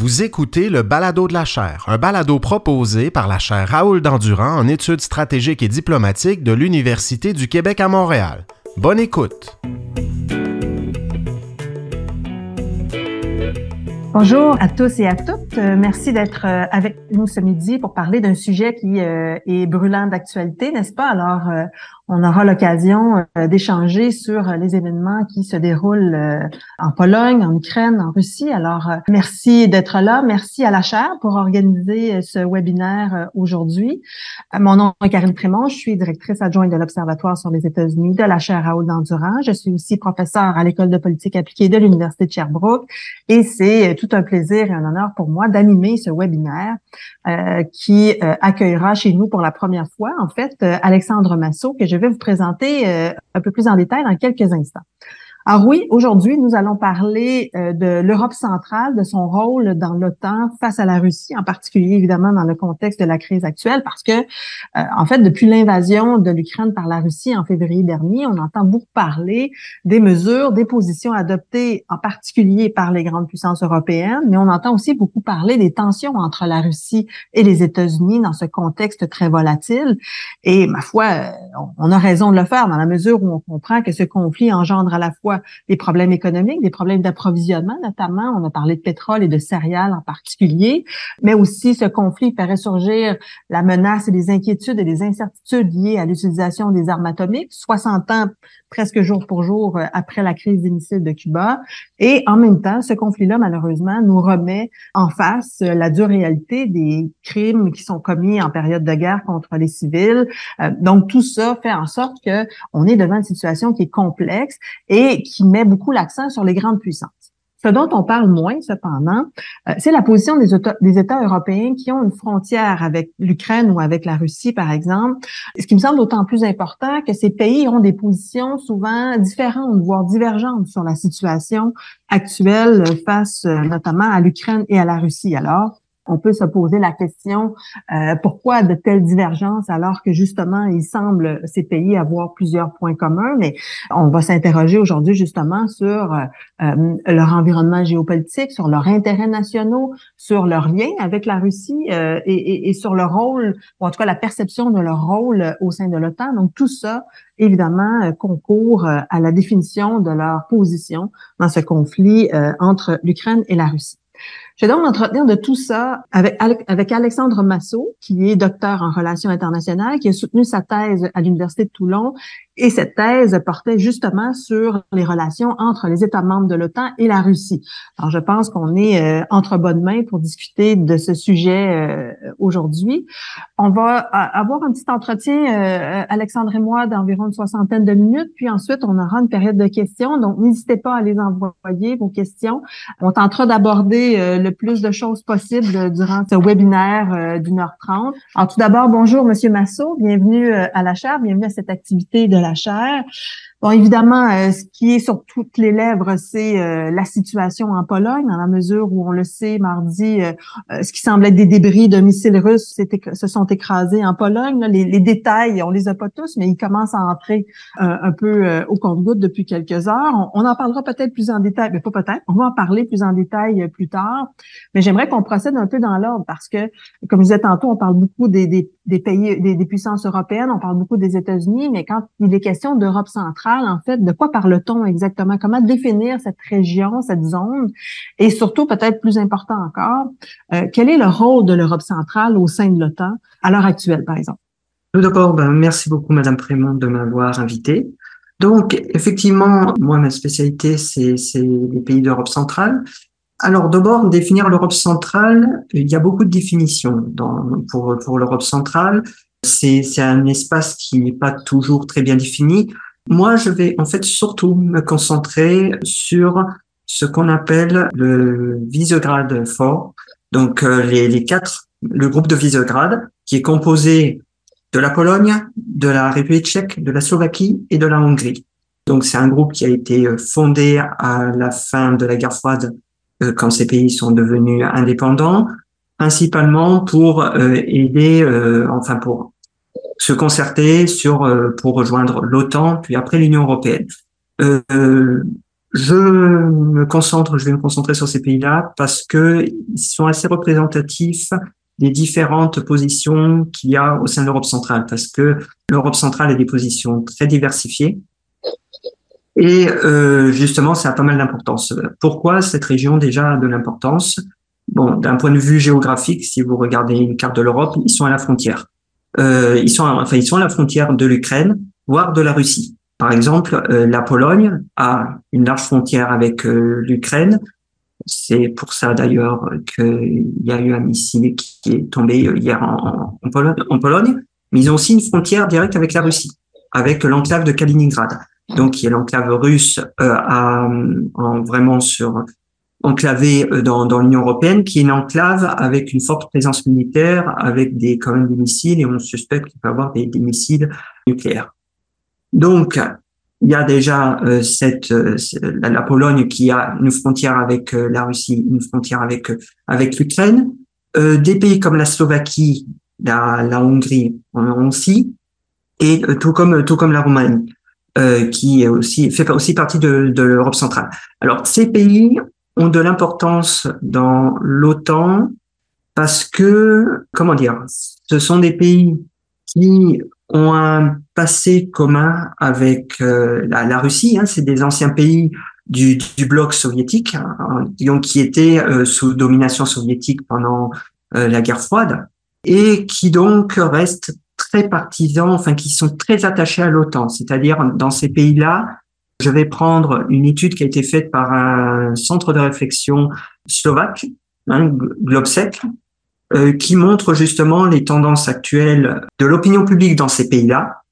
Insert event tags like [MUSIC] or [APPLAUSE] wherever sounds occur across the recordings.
Vous écoutez le Balado de la chaire, un balado proposé par la chaire Raoul Dandurand en études stratégiques et diplomatiques de l'Université du Québec à Montréal. Bonne écoute. Bonjour à tous et à toutes. Euh, merci d'être euh, avec nous ce midi pour parler d'un sujet qui euh, est brûlant d'actualité, n'est-ce pas? Alors, on aura l'occasion euh, d'échanger sur euh, les événements qui se déroulent euh, en Pologne, en Ukraine, en Russie. Alors, merci d'être là. Merci à la chaire pour organiser ce webinaire aujourd'hui. Mon nom est Karine Prémont. Je suis directrice adjointe de l'Observatoire sur les États-Unis de la chaire Raoul d'Endurant. Je suis aussi professeure à l'École de politique appliquée de l'Université de Sherbrooke et c'est tout un plaisir et un honneur pour moi d'animer ce webinaire qui accueillera chez nous pour la première fois, en fait, Alexandre Massot, que je vais vous présenter euh, un peu plus en détail dans quelques instants. Alors oui, aujourd'hui, nous allons parler euh, de l'Europe centrale, de son rôle dans l'OTAN face à la Russie, en particulier évidemment dans le contexte de la crise actuelle, parce que euh, en fait, depuis l'invasion de l'Ukraine par la Russie en février dernier, on entend beaucoup parler des mesures, des positions adoptées en particulier par les grandes puissances européennes, mais on entend aussi beaucoup parler des tensions entre la Russie et les États-Unis dans ce contexte très volatile. Et ma foi, euh, on a raison de le faire dans la mesure où on comprend que ce conflit engendre à la fois des problèmes économiques, des problèmes d'approvisionnement notamment. On a parlé de pétrole et de céréales en particulier, mais aussi ce conflit fait ressurgir la menace et les inquiétudes et les incertitudes liées à l'utilisation des armes atomiques, 60 ans presque jour pour jour euh, après la crise des de Cuba. Et en même temps, ce conflit-là, malheureusement, nous remet en face euh, la dure réalité des crimes qui sont commis en période de guerre contre les civils. Euh, donc, tout ça fait en sorte que on est devant une situation qui est complexe et qui met beaucoup l'accent sur les grandes puissances. Ce dont on parle moins, cependant, euh, c'est la position des, États européens qui ont une frontière avec l'Ukraine ou avec la Russie, par exemple. Ce qui me semble d'autant plus important que ces pays ont des positions souvent différentes, voire divergentes sur la situation actuelle face euh, notamment à l'Ukraine et à la Russie. Alors, on peut se poser la question euh, pourquoi de telles divergences alors que justement il semble ces pays avoir plusieurs points communs mais on va s'interroger aujourd'hui justement sur euh, euh, leur environnement géopolitique sur leurs intérêts nationaux sur leur lien avec la Russie et, et, sur leur rôle ou en tout cas la perception de leur rôle au sein de l'OTAN. Donc tout ça évidemment concourt à la définition de leur position dans ce conflit entre l'Ukraine et la Russie je vais donc m'entretenir de tout ça avec, Alexandre Massot, qui est docteur en relations internationales, qui a soutenu sa thèse à l'Université de Toulon. Et cette thèse portait justement sur les relations entre les États membres de l'OTAN et la Russie. Alors, je pense qu'on est euh, entre bonnes mains pour discuter de ce sujet euh, aujourd'hui. On va avoir un petit entretien, euh, Alexandre et moi, d'environ une soixantaine de minutes, puis ensuite, on aura une période de questions. Donc, n'hésitez pas à les envoyer, vos questions. On tentera d'aborder le le plus de choses possibles durant ce webinaire euh, d'une heure trente. Alors tout d'abord, bonjour Monsieur Massot, bienvenue euh, à la chaire, bienvenue à cette activité de la chaire. Bon, évidemment, euh, ce qui est sur toutes les lèvres, c'est euh, la situation en Pologne, dans la mesure où on le sait, mardi, euh, ce qui semble être des débris de missiles russes se sont écrasés en Pologne. Les, détails, on les a pas tous, mais ils commencent à entrer un peu au compte-goutte depuis quelques heures. On, en parlera peut-être plus en détail, mais pas peut-être, on va en parler plus en détail plus tard. Mais j'aimerais qu'on procède un peu dans l'ordre parce que, comme je disais tantôt, on parle beaucoup des, des, pays, des, des puissances européennes, on parle beaucoup des États-Unis, mais quand il est question d'Europe centrale, en fait? De quoi parle-t-on exactement? Comment définir cette région, cette zone? Et surtout, peut-être plus important encore, euh, quel est le rôle de l'Europe centrale au sein de l'OTAN à l'heure actuelle, par exemple? Tout d'abord, ben, merci beaucoup, Madame Prémont, de m'avoir invité. Donc, effectivement, moi, ma spécialité, c'est les pays d'Europe centrale. Alors, d'abord, définir l'Europe centrale, il y a beaucoup de définitions pour l'Europe centrale. C'est un espace qui n'est pas toujours très bien défini. Moi, je vais en fait surtout me concentrer sur ce qu'on appelle le Visegrad fort. Donc euh, les, quatre, le groupe de Visegrad, qui est composé de la Pologne, de la République tchèque, de la Slovaquie et de la Hongrie. Donc c'est un groupe qui a été euh, fondé à la fin de la guerre froide, euh, quand ces pays sont devenus indépendants, principalement pour aider, enfin pour se concerter sur euh, pour rejoindre l'OTAN, puis après l'Union européenne. Euh, je me concentre, je vais me concentrer sur ces pays-là parce que ils sont assez représentatifs des différentes positions qu'il y a au sein de l'Europe centrale, parce que l'Europe centrale a des positions très diversifiées. Et euh, justement, ça a pas mal d'importance. Pourquoi cette région déjà a de l'importance? Bon, d'un point de vue géographique, si vous regardez une carte de l'Europe, ils sont à la frontière. Euh, ils sont, enfin, ils sont à la frontière de l'Ukraine, voire de la Russie. Par exemple, euh, la Pologne a une large frontière avec euh, l'Ukraine. C'est pour ça d'ailleurs qu'il y a eu un missile qui est tombé hier en, en, Pologne, Mais ils ont aussi une frontière directe avec la Russie, avec l'enclave de Kaliningrad. Donc, il y a l'enclave russe euh, à, en, vraiment sur enclavé dans, dans l'Union européenne, qui est une enclave avec une forte présence militaire, avec des quand même des missiles, et on suspecte qu'il peut y avoir des, missiles nucléaires. Donc, il y a déjà euh, cette euh, la, Pologne qui a une frontière avec euh, la Russie, une frontière avec avec l'Ukraine. des pays comme la Slovaquie, la, la Hongrie ont aussi, et tout comme tout comme la Roumanie, qui aussi fait aussi partie de, de l'Europe centrale. Alors ces pays ont de l'importance dans l'OTAN parce que comment dire, ce sont des pays qui ont un passé commun avec euh, la, Russie. Hein, c'est des anciens pays du, du bloc soviétique, hein, donc qui étaient euh, sous domination soviétique pendant euh, la guerre froide et qui donc restent très partisans, enfin qui sont très attachés à l'OTAN. C'est-à-dire dans ces pays-là, je vais prendre une étude qui a été faite par un centre de réflexion slovaque, hein, Globsec, euh, qui montre justement les tendances actuelles de l'opinion publique dans ces pays-là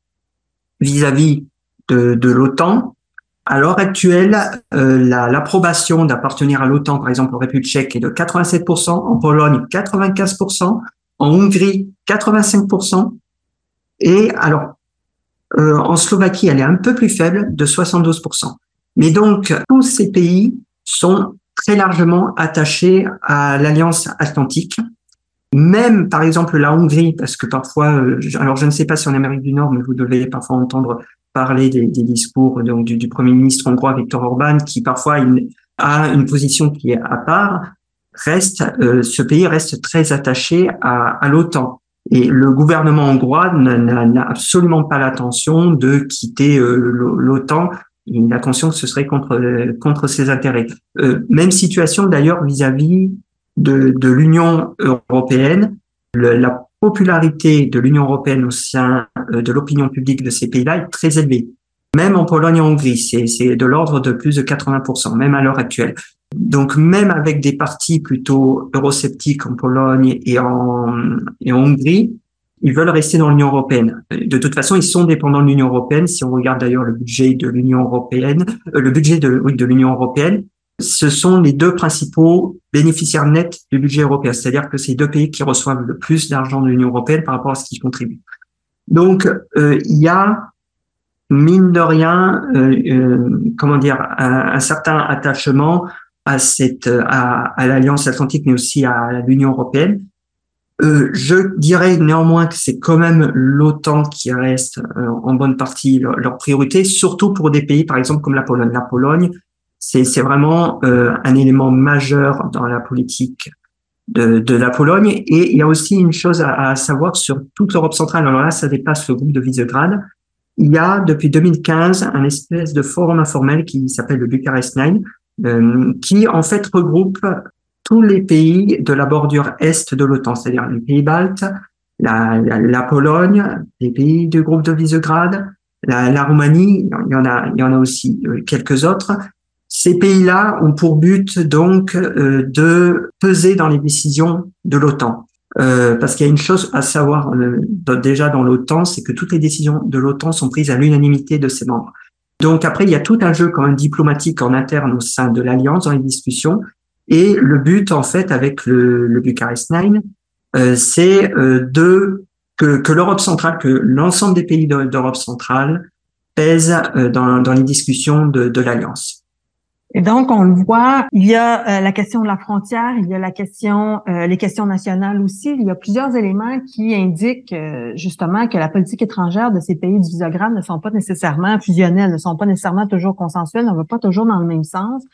vis-à-vis de, de l'OTAN. À l'heure actuelle, euh, l'approbation d'appartenir à l'OTAN, par exemple en République tchèque, est de 87%, en Pologne 95%, en Hongrie 85%, et alors euh, en Slovaquie, elle est un peu plus faible, de 72%. Mais donc, tous ces pays sont très largement attachés à l'Alliance atlantique même par exemple la Hongrie, parce que parfois, euh, alors je ne sais pas si en Amérique du Nord, mais vous devez parfois entendre parler des, discours du, premier ministre hongrois Viktor Orban, qui parfois a une position qui est à part. Reste, euh, ce pays reste très attaché à l'OTAN. Et le gouvernement hongrois n'a absolument pas l'intention de quitter euh, l'OTAN. Il a conscience que ce serait contre contre ses intérêts. même situation d'ailleurs vis-à-vis de, de l'Union européenne, la popularité de l'Union européenne au sein euh, de l'opinion publique de ces pays-là est très élevée. Même en Pologne et en Hongrie, c'est de l'ordre de plus de 80%, même à l'heure actuelle. Donc même avec des partis plutôt eurosceptiques en Pologne et en, et en Hongrie, ils veulent rester dans l'Union européenne. De toute façon, ils sont dépendants de l'Union européenne. Si on regarde d'ailleurs le budget de l'Union européenne, euh, le budget de, oui, de l'Union européenne, ce sont les deux principaux bénéficiaires nets du budget européen, c'est-à-dire que c'est deux pays qui reçoivent le plus d'argent de l'Union européenne par rapport à ce qu'ils contribuent. Donc, euh, il y a mine de rien, euh, euh, comment dire, un, certain attachement à cette, à, à l'Alliance Atlantique, mais aussi à l'Union européenne. je dirais néanmoins que c'est quand même l'OTAN qui reste en bonne partie leur, priorité, surtout pour des pays, par exemple, comme la Pologne. La Pologne c'est vraiment euh, un élément majeur dans la politique de, de, la Pologne. Et il y a aussi une chose à, à savoir sur toute l'Europe centrale. Alors là, ça dépasse le groupe de Visegrad. Il y a depuis 2015 un espèce de forum informel qui s'appelle le Bucharest Nine, euh, qui en fait regroupe tous les pays de la bordure est de l'OTAN, c'est-à-dire les pays baltes, la, la, la, Pologne, les pays du groupe de Visegrad, la, la Roumanie, il y en a, il y en a aussi euh, quelques autres, ces pays-là ont pour but donc euh, de peser dans les décisions de l'OTAN. Euh, parce qu'il y a une chose à savoir euh, déjà dans l'OTAN, c'est que toutes les décisions de l'OTAN sont prises à l'unanimité de ses membres. Donc après, il y a tout un jeu quand même diplomatique en interne au sein de l'alliance dans les discussions. Et le but en fait avec le, le Bucharest Nine, c'est de que, que l'Europe centrale, que l'ensemble des pays d'Europe centrale pèsent dans, dans les discussions de, de l'alliance. Et donc, on le voit, il y a euh, la question de la frontière, il y a la question, euh, les questions nationales aussi. Il y a plusieurs éléments qui indiquent euh, justement que la politique étrangère de ces pays du visogramme ne sont pas nécessairement fusionnelles, ne sont pas nécessairement toujours consensuelles, ne vont pas toujours dans le même sens.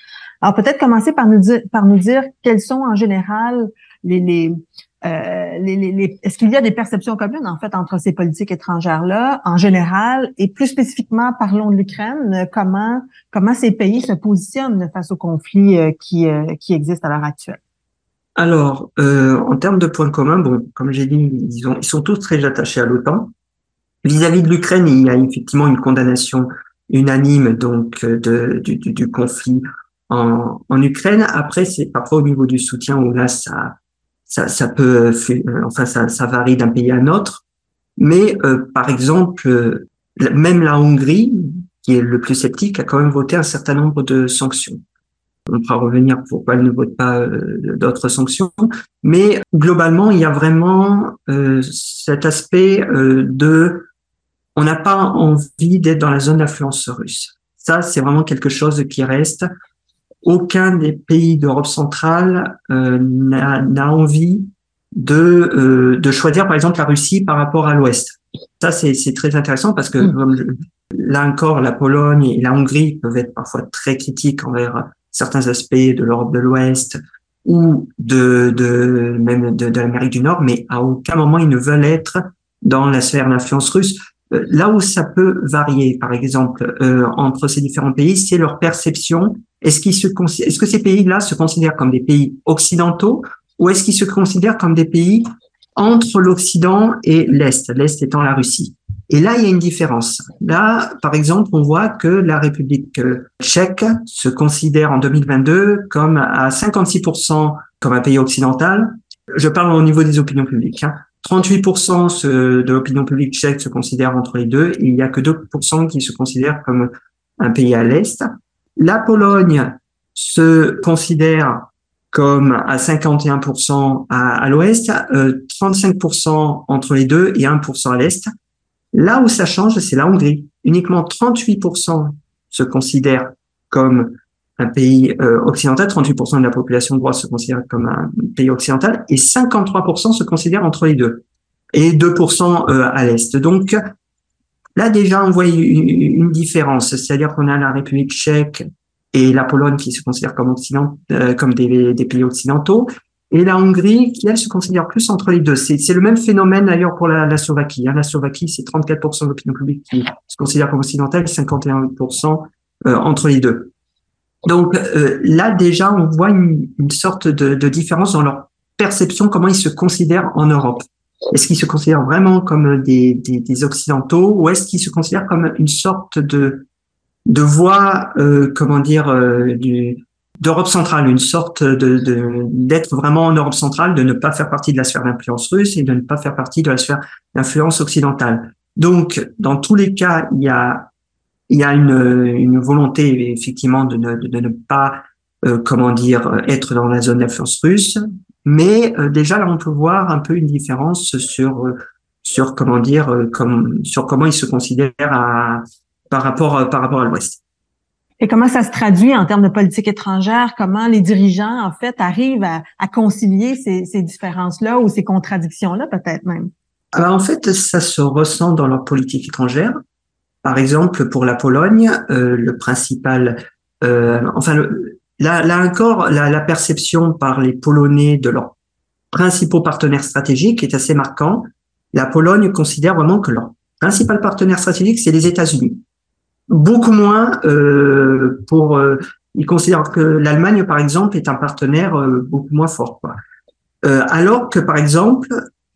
Alors, peut-être commencer par nous dire, par nous dire quels sont en général les, les euh, est-ce qu'il y a des perceptions communes en fait entre ces politiques étrangères là en général et plus spécifiquement parlons de l'Ukraine comment comment ces pays se positionnent face au conflit euh, qui euh, qui existe à l'heure actuelle? Alors en termes de points communs bon comme j'ai dit ils, ont, ils sont tous très attachés à l'OTAN. Vis-à-vis de l'Ukraine il y a effectivement une condamnation unanime donc du, du, du conflit en, en Ukraine. Après c'est parfois au niveau du soutien où là ça ça, ça peut, euh, enfin, ça, ça varie d'un pays à un autre. Mais euh, par exemple, euh, même la Hongrie, qui est le plus sceptique, a quand même voté un certain nombre de sanctions. On pourra revenir pourquoi elle ne vote pas d'autres sanctions, mais globalement, il y a vraiment cet aspect de on n'a pas envie d'être dans la zone d'influence russe. Ça, c'est vraiment quelque chose qui reste aucun des pays d'Europe centrale euh, n'a envie de, euh, de choisir, par exemple, la Russie par rapport à l'Ouest. Ça, c'est très intéressant parce que mm. là encore, la Pologne et la Hongrie peuvent être parfois très critiques envers certains aspects de l'Europe de l'Ouest ou de, de même de, de l'Amérique du Nord, mais à aucun moment ils ne veulent être dans la sphère d'influence russe. Euh, là où ça peut varier, par exemple, euh, entre ces différents pays, c'est leur perception. Est-ce qu'ils est-ce que ces pays-là se considèrent comme des pays occidentaux ou est-ce qu'ils se considèrent comme des pays entre l'Occident et l'Est, l'Est étant la Russie? Et là, il y a une différence. Là, par exemple, on voit que la République euh, tchèque se considère en 2022 comme à 56% comme un pays occidental. Je parle au niveau des opinions publiques. Hein. 38% de l'opinion publique tchèque se considère entre les deux il n'y a que 2% qui se considèrent comme un pays à l'Est. La Pologne se considère comme à 51% à, l'ouest, euh, 35% entre les deux et 1% à l'est. Là où ça change, c'est la Hongrie. Uniquement 38% se considèrent comme un pays euh, occidental, 38% de la population droite se considère comme un pays occidental et 53% se considèrent entre les deux et 2% euh, à l'est. Donc là déjà on voit une, différence, c'est-à-dire qu'on a la République tchèque et la Pologne qui se considèrent comme occident, euh, comme des, des, pays occidentaux et la Hongrie qui elle se considère plus entre les deux. C'est le même phénomène d'ailleurs pour la, la Slovaquie. Hein. La Slovaquie c'est 34% de l'opinion publique qui se considère comme occidentale, 51% entre les deux. Donc euh, là déjà, on voit une, sorte de, de, différence dans leur perception, comment ils se considèrent en Europe. Est-ce qu'ils se considèrent vraiment comme des, des, des occidentaux ou est-ce qu'ils se considèrent comme une sorte de de voix, euh, comment dire, euh, d'Europe centrale, une sorte de, d'être vraiment en Europe centrale, de ne pas faire partie de la sphère d'influence russe et de ne pas faire partie de la sphère d'influence occidentale. Donc, dans tous les cas, il y a il y a une, une volonté effectivement de ne, de ne pas, euh, comment dire, être dans la zone d'influence russe, mais euh, déjà là on peut voir un peu une différence sur euh, sur comment dire, comme sur comment ils se considèrent à, par rapport par rapport à l'Ouest. Et comment ça se traduit en termes de politique étrangère? Comment les dirigeants, en fait, arrivent à, à concilier ces, ces différences-là ou ces contradictions-là, peut-être même? Alors, en fait, ça se ressent dans leur politique étrangère. Par exemple, pour la Pologne, euh, le principal, euh, enfin, là, là encore, la, la, perception par les Polonais de leurs principaux partenaires stratégiques est assez marquant. La Pologne considère vraiment que leur principal partenaire stratégique, c'est les États-Unis. Beaucoup moins euh, pour. Euh, ils considèrent que l'Allemagne, par exemple, est un partenaire euh, beaucoup moins fort. Quoi. alors que, par exemple,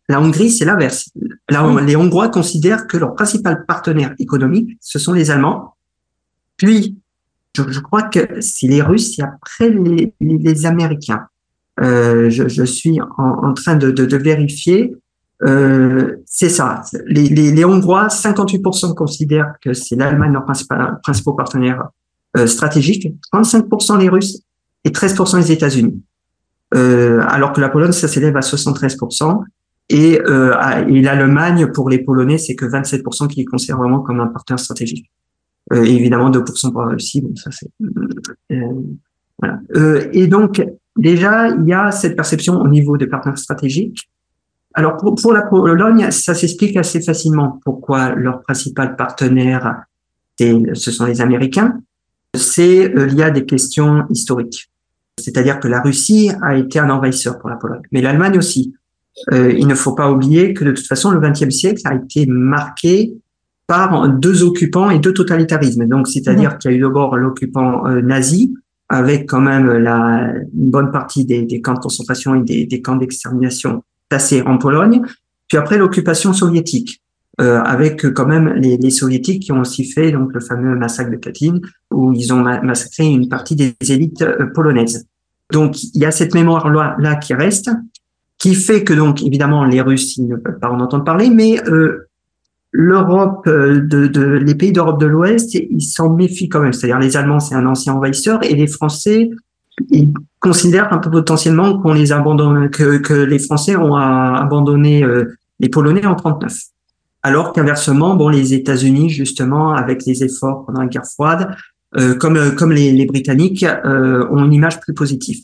la Hongrie, c'est l'inverse. Les Hongrois considèrent que leur principal partenaire économique, ce sont les Allemands. Puis, je, crois que c'est les Russes et après les, les, Américains. Euh, je, je, suis en, en train de, de, de vérifier. Euh, c'est ça. Les, les, les, Hongrois, 58% considèrent que c'est l'Allemagne leur principal, principal partenaire euh, stratégique, 35% les Russes et 13% les États-Unis. Euh, alors que la Pologne, ça s'élève à 73%. Et, euh, et l'Allemagne, pour les Polonais, c'est que 27% qui les considèrent vraiment comme un partenaire stratégique. évidemment 2% pour la Russie. Bon, ça c'est voilà. et donc déjà il y a cette perception au niveau des partenaires stratégiques. Alors pour, pour la Pologne, ça s'explique assez facilement pourquoi leur principal partenaire, ce sont les Américains. C'est lié à des questions historiques. C'est-à-dire que la Russie a été un envahisseur pour la Pologne, mais l'Allemagne aussi. Euh, il ne faut pas oublier que de toute façon, le XXe siècle a été marqué par deux occupants et deux totalitarismes. Donc, c'est-à-dire mmh. qu'il y a eu d'abord l'occupant euh, nazi, avec quand même la, une bonne partie des, des camps de concentration et des, des camps d'extermination placés en Pologne, puis après l'occupation soviétique, euh, avec quand même les, les, soviétiques qui ont aussi fait donc le fameux massacre de Katyn, où ils ont massacré une partie des élites euh, polonaises. Donc il y a cette mémoire là, là qui reste, qui fait que donc évidemment les Russes ils ne peuvent pas en entendre parler, mais euh, l'Europe, euh, les pays d'Europe de l'Ouest, ils s'en méfient quand même. C'est-à-dire les Allemands, c'est un ancien envahisseur, et les Français, ils considèrent un peu potentiellement qu'on les abandonne, que, les Français ont abandonné les Polonais en 39. Alors qu'inversement, bon, les États-Unis, justement, avec les efforts pendant la guerre froide, euh, comme euh, les, Britanniques, euh, ont une image plus positive.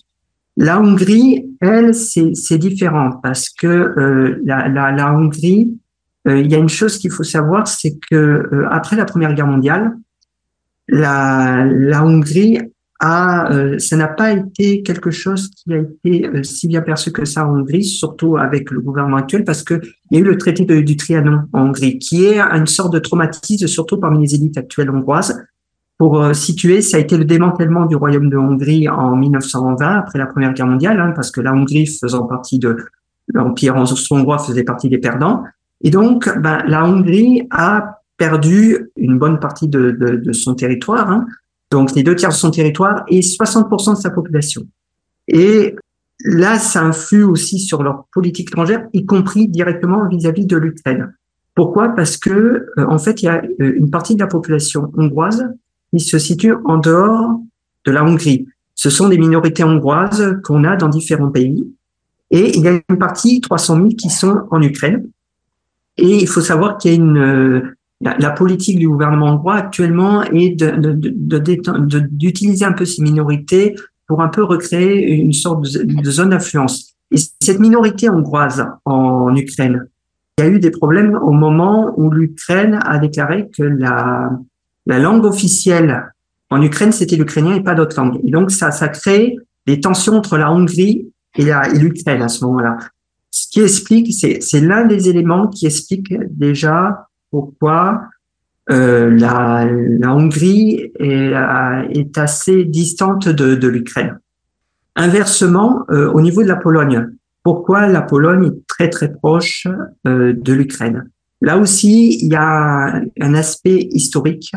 La Hongrie, elle, c'est différent parce que euh, la, la, la, Hongrie, euh, il y a une chose qu'il faut savoir, c'est que après la Première Guerre mondiale, la, la Hongrie euh, ça n'a pas été quelque chose qui a été euh, si bien perçu que ça en Hongrie, surtout avec le gouvernement actuel, parce que il y a eu le traité du Trianon en Hongrie, qui est une sorte de traumatisme, surtout parmi les élites actuelles hongroises. Pour euh, situer, ça a été le démantèlement du royaume de Hongrie en 1920, après la Première Guerre mondiale, hein, parce que la Hongrie, faisant partie de l'Empire austro-hongrois, faisait partie des perdants. Et donc, ben, la Hongrie a perdu une bonne partie de, de, de son territoire, hein, donc les deux tiers de son territoire et 60% de sa population. Et là, ça influe aussi sur leur politique étrangère, y compris directement vis-à-vis de l'Ukraine. Pourquoi? Parce que euh, en fait, il y a euh, une partie de la population hongroise qui se situe en dehors de la Hongrie. Ce sont des minorités hongroises qu'on a dans différents pays. Et il y a une partie, 300 000, qui sont en Ukraine. Et il faut savoir qu'il y a une, la, politique du gouvernement hongrois actuellement est d'utiliser de, un peu ces minorités pour un peu recréer une sorte de, zone d'influence. Et cette minorité hongroise en Ukraine, il y a eu des problèmes au moment où l'Ukraine a déclaré que la, la langue officielle en Ukraine, c'était l'ukrainien et pas d'autres langues. Et donc, ça, ça crée des tensions entre la Hongrie et l'Ukraine à ce moment-là. Ce qui explique, c'est l'un des éléments qui explique déjà pourquoi euh, la, la, Hongrie est, euh, est, assez distante de, de l'Ukraine. Inversement, euh, au niveau de la Pologne, pourquoi la Pologne est très très proche euh, de l'Ukraine? Là aussi, il y a un aspect historique.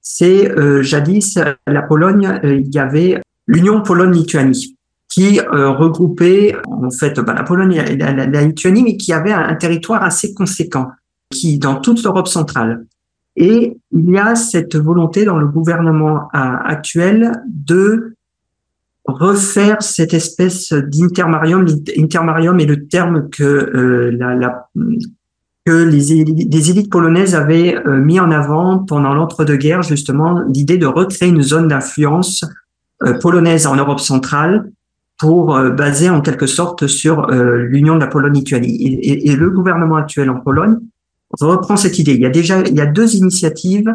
C'est euh, jadis la Pologne, il y avait l'Union Pologne-Lituanie qui regroupait en fait bah, la Pologne et la, Lituanie, mais qui avait un territoire assez conséquent qui dans toute l'Europe centrale. Et il y a cette volonté dans le gouvernement actuel de refaire cette espèce d'intermarium. L'intermarium est le terme que, euh, la, que les, élites, polonaises avaient euh, mis en avant pendant l'entre-deux-guerres, justement, l'idée de recréer une zone d'influence euh, polonaise en Europe centrale pour baser en quelque sorte sur l'union de la Pologne-Lituanie. Et, et, le gouvernement actuel en Pologne reprend cette idée. Il y a déjà il y a deux initiatives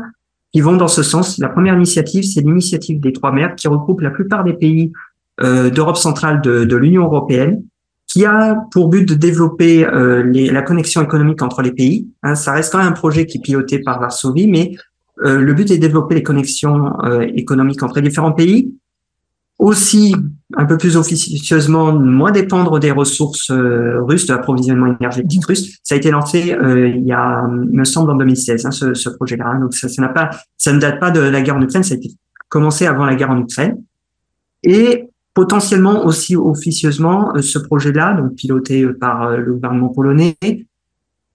qui vont dans ce sens. La première initiative, c'est l'initiative des trois mers qui regroupe la plupart des pays euh, d'Europe centrale de l'Union européenne, qui a pour but de développer euh, les, la connexion économique entre les pays. Hein, ça reste quand même un projet qui est piloté par Varsovie, mais euh, le but est de développer les connexions euh, économiques entre les différents pays aussi un peu plus officieusement moins dépendre des ressources euh, russes, de l'approvisionnement énergétique russe. Ça a été lancé euh, il y a, me semble, en 2016, hein, ce, ce projet-là. Donc ça, ça n'a pas, ça ne date pas de la guerre en Ukraine, ça a été commencé avant la guerre en Ukraine. Et potentiellement aussi officieusement, euh, ce projet-là, donc piloté par le gouvernement polonais,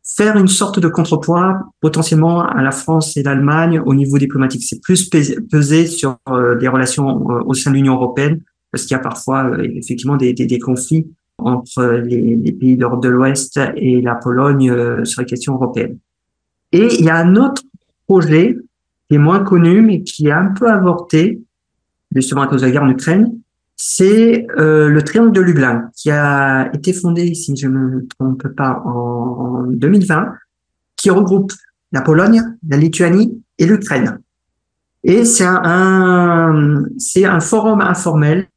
faire une sorte de contrepoids potentiellement à la France et l'Allemagne au niveau diplomatique. C'est plus peser sur euh, des relations euh, au sein de l'Union européenne, parce qu'il y a parfois euh, effectivement des, conflits entre les, les pays d'Europe de l'Ouest et la Pologne sur les questions européennes. Et il y a un autre projet qui est moins connu, mais qui est un peu avorté, justement à cause de la guerre en Ukraine, c'est euh, le triangle de Lublin, qui a été fondé, si je ne me trompe pas, en 2020, qui regroupe la Pologne, la Lituanie et l'Ukraine. Et c'est un, un forum informel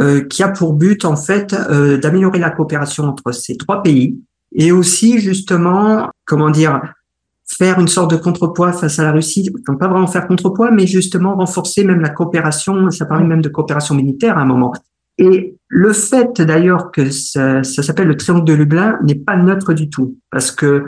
euh, qui a pour but en fait euh, d'améliorer la coopération entre ces trois pays et aussi justement, comment dire, faire une sorte de contrepoids face à la Russie. Donc pas vraiment faire contrepoids, mais justement renforcer même la coopération. Ça parlait même de coopération militaire à un moment. Et le fait d'ailleurs que ça, ça s'appelle le triangle de Lublin n'est pas neutre du tout, parce que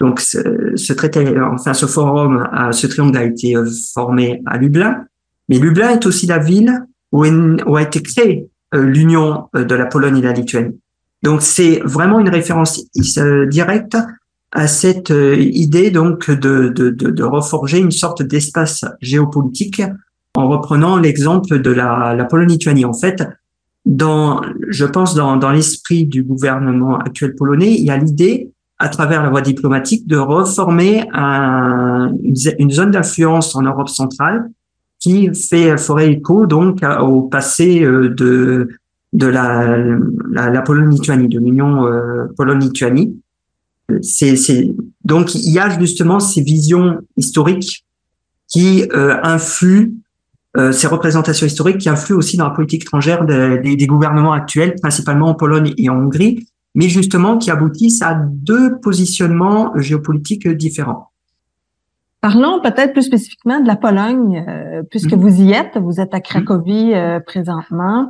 donc, ce, traité, enfin, ce forum, ce triangle a été euh, formé à Lublin. Mais Lublin est aussi la ville où, a été créée euh, l'union euh, de la Pologne et de la Lituanie. Donc, c'est vraiment une référence directe à cette idée donc de, de, de, de reforger une sorte d'espace géopolitique en reprenant l'exemple de la, la Pologne-Lituanie. En fait, dans, je pense dans, dans l'esprit du gouvernement actuel polonais, il y a l'idée à travers la voie diplomatique, de reformer un, une zone d'influence en Europe centrale qui fait ferait écho donc au passé euh, de de la, la, la Pologne-Lituanie, de l'Union euh, Pologne-Lituanie. C'est, donc il y a justement ces visions historiques qui euh, influent euh, ces représentations historiques qui influent aussi dans la politique étrangère des, des gouvernements actuels, principalement en Pologne et en Hongrie, mais justement qui aboutissent à deux positionnements géopolitiques différents. Parlons peut-être plus spécifiquement de la Pologne, euh, puisque mhm. vous y êtes, vous êtes à Cracovie euh, présentement.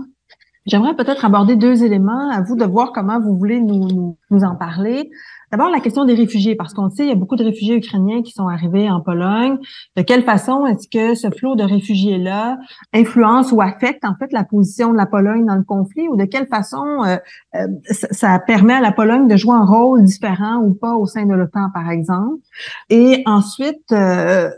J'aimerais peut-être aborder deux éléments, à vous de voir comment vous voulez nous, nous, nous en parler. D'abord, la question des réfugiés, parce qu'on sait, il y a beaucoup de réfugiés ukrainiens qui sont arrivés en Pologne. De quelle façon est-ce que ce flot de réfugiés-là influence ou affecte en fait la position de la Pologne dans le conflit, ou de quelle façon euh, euh, ça permet à la Pologne de jouer un rôle différent ou pas au sein de l'OTAN, par exemple. Et ensuite, euh,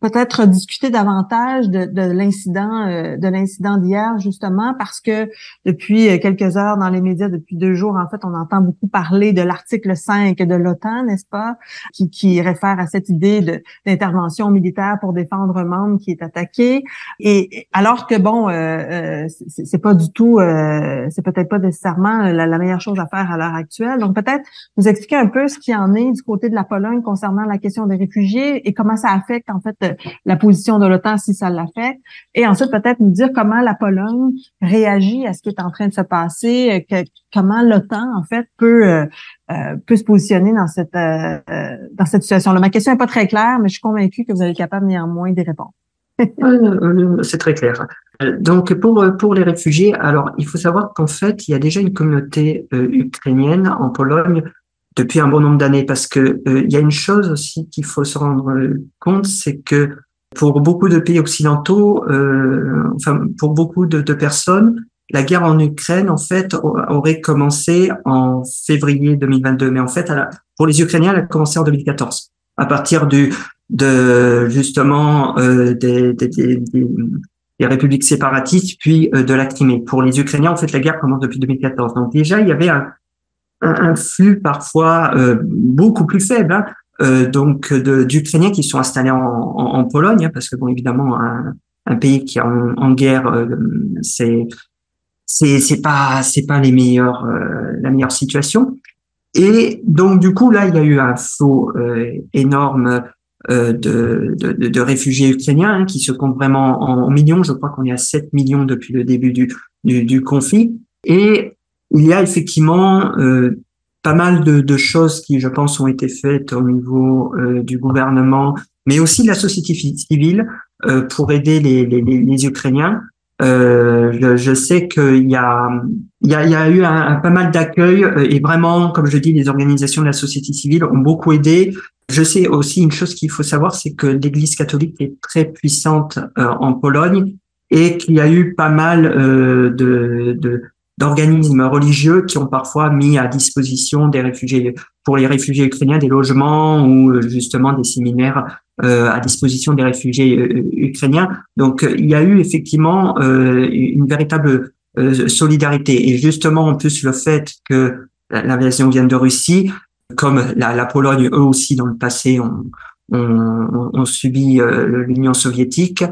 peut-être discuter davantage de, de l'incident de l'incident d'hier, justement, parce que depuis quelques heures dans les médias, depuis deux jours, en fait, on entend beaucoup parler de l'article 5 de l'OTAN, n'est-ce pas, qui, qui réfère à cette idée d'intervention militaire pour défendre un membre qui est attaqué. Et alors que bon, euh, euh c'est pas du tout, euh, c'est peut-être pas nécessairement la, meilleure chose à faire à l'heure actuelle. Donc peut-être vous expliquer un peu ce qui en est du côté de la Pologne concernant la question des réfugiés et comment ça affecte en fait la position de l'OTAN si ça l'affecte. Et ensuite peut-être nous dire comment la Pologne réagit à ce qui est en train de se passer, que, comment l'OTAN en fait peut euh, euh, peut se positionner dans cette euh, euh, dans cette situation-là. Ma question n'est pas très claire, mais je suis convaincue que vous allez capable néanmoins d'y répondre. C'est très clair. Donc pour pour les réfugiés, alors il faut savoir qu'en fait il y a déjà une communauté ukrainienne en Pologne depuis un bon nombre d'années parce que il y a une chose aussi qu'il faut se rendre compte, c'est que pour beaucoup de pays occidentaux, enfin pour beaucoup de, de personnes, la guerre en Ukraine, en fait, aurait commencé en février 2022. Mais en fait, pour les Ukrainiens, elle a commencé en 2014, à partir du, de justement euh, des, des, des, des, républiques séparatistes, puis euh, de la Crimée. Pour les Ukrainiens, en fait, la guerre commence depuis 2014. Donc déjà, il y avait un, un, flux parfois euh, beaucoup plus faible. Hein, euh, donc d'Ukrainiens qui sont installés en, en, Pologne, hein, parce que bon, évidemment, un, un pays qui est en, en guerre, euh, c'est c'est c'est pas c'est pas les meilleurs euh, la meilleure situation et donc du coup là il y a eu un flot énorme de, de, de, réfugiés ukrainiens hein, qui se comptent vraiment en, millions je crois qu'on est à 7 millions depuis le début du du, du conflit et il y a effectivement pas mal de, de, choses qui je pense ont été faites au niveau du gouvernement mais aussi de la société civile pour aider les, les, les Ukrainiens euh, je, je, sais qu'il y a, y a, y a eu un, pas mal d'accueil euh, et vraiment, comme je dis, les organisations de la société civile ont beaucoup aidé. Je sais aussi une chose qu'il faut savoir, c'est que l'Église catholique est très puissante euh, en Pologne et qu'il y a eu pas mal euh, de, de d'organismes religieux qui ont parfois mis à disposition des réfugiés pour les réfugiés ukrainiens des logements ou justement des séminaires euh, à disposition des réfugiés euh, ukrainiens. Donc euh, il y a eu effectivement une véritable solidarité. Et justement, en plus, le fait que l'invasion vienne de Russie, comme la, la, Pologne, eux aussi, dans le passé, ont, ont, subi l'Union soviétique.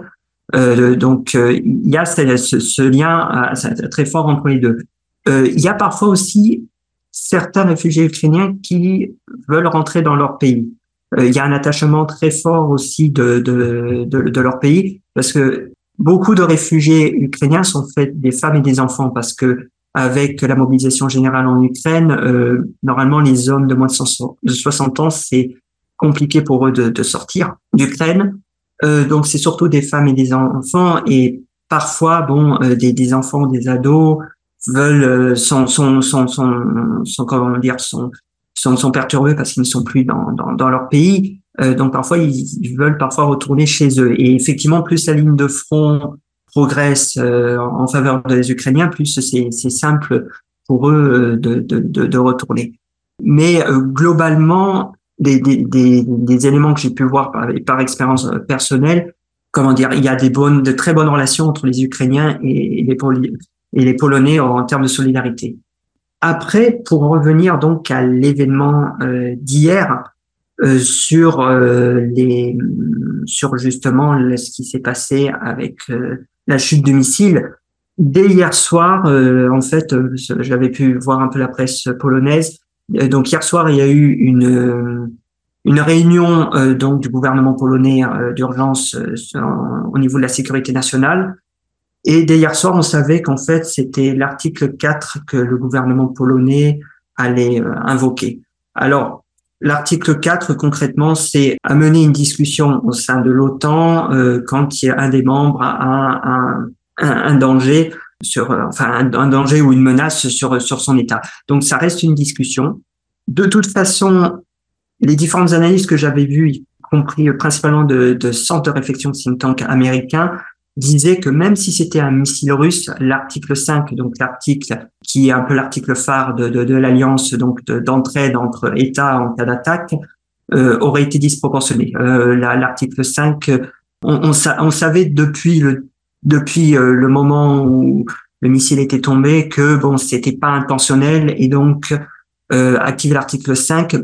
donc il y a ce, ce lien très fort entre les deux. il y a parfois aussi certains réfugiés ukrainiens qui veulent rentrer dans leur pays. il y a un attachement très fort aussi de, de, de, de leur pays parce que beaucoup de réfugiés ukrainiens sont faits des femmes et des enfants parce que avec la mobilisation générale en Ukraine, euh, normalement les hommes de moins de 60 ans, c'est compliqué pour eux de, de sortir d'Ukraine. Euh, donc c'est surtout des femmes et des enfants et parfois bon euh, des, des enfants, des ados veulent euh, sont, sont, sont, sont, sont comment dire sont, sont, perturbés parce qu'ils ne sont plus dans, dans, dans leur pays. Euh, donc parfois ils, veulent parfois retourner chez eux. Et effectivement, plus la ligne de front progresse euh, en faveur des Ukrainiens, plus c'est simple pour eux euh, de, de, de, retourner. Mais euh, globalement, des, des, des, éléments que j'ai pu voir par, par expérience personnelle, comment dire, il y a des bonnes, de très bonnes relations entre les Ukrainiens et les, et les Polonais en, termes de solidarité. Après, pour revenir donc à l'événement d'hier, euh, sur euh, les sur justement ce qui s'est passé avec euh, la chute du missile. Dès hier soir, en fait, j'avais pu voir un peu la presse polonaise. donc hier soir, il y a eu une une réunion donc du gouvernement polonais d'urgence au niveau de la sécurité nationale. Et dès hier soir, on savait qu'en fait, c'était l'article 4 que le gouvernement polonais allait invoquer. Alors, L'article 4, concrètement, c'est amener une discussion au sein de l'OTAN euh, quand il y a un des membres a un, danger enfin, un, danger ou une menace sur, sur son État. Donc, ça reste une discussion. De toute façon, les différentes analyses que j'avais vues, y compris principalement de, de centres de réflexion think tank américains, disait que même si c'était un missile russe, l'article 5, donc l'article qui est un peu l'article phare de, de, de l'alliance donc d'entraide entre États en cas d'attaque, euh, aurait été disproportionné. Euh, l'article 5, on, on, on, savait depuis le depuis euh, le moment où le missile était tombé que bon c'était pas intentionnel et donc euh, activer l'article 5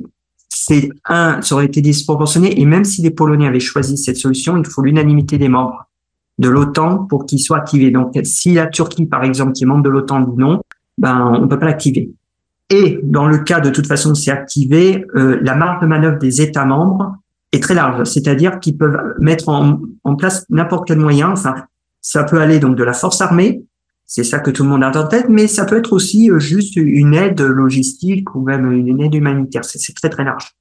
c'est un ça aurait été disproportionné et même si les Polonais avaient choisi cette solution il faut l'unanimité des membres de l'OTAN pour qu'il soit activé. Donc, si la Turquie, par exemple, qui est membre de l'OTAN, dit non, ben, on peut pas l'activer. Et dans le cas, de toute façon, c'est activé, euh, la marge de manœuvre des États membres est très large. C'est-à-dire qu'ils peuvent mettre en, en place n'importe quel moyen. Enfin, ça peut aller donc de la force armée, c'est ça que tout le monde a en tête, mais ça peut être aussi euh, juste une aide logistique ou même une aide humanitaire. C'est très très large.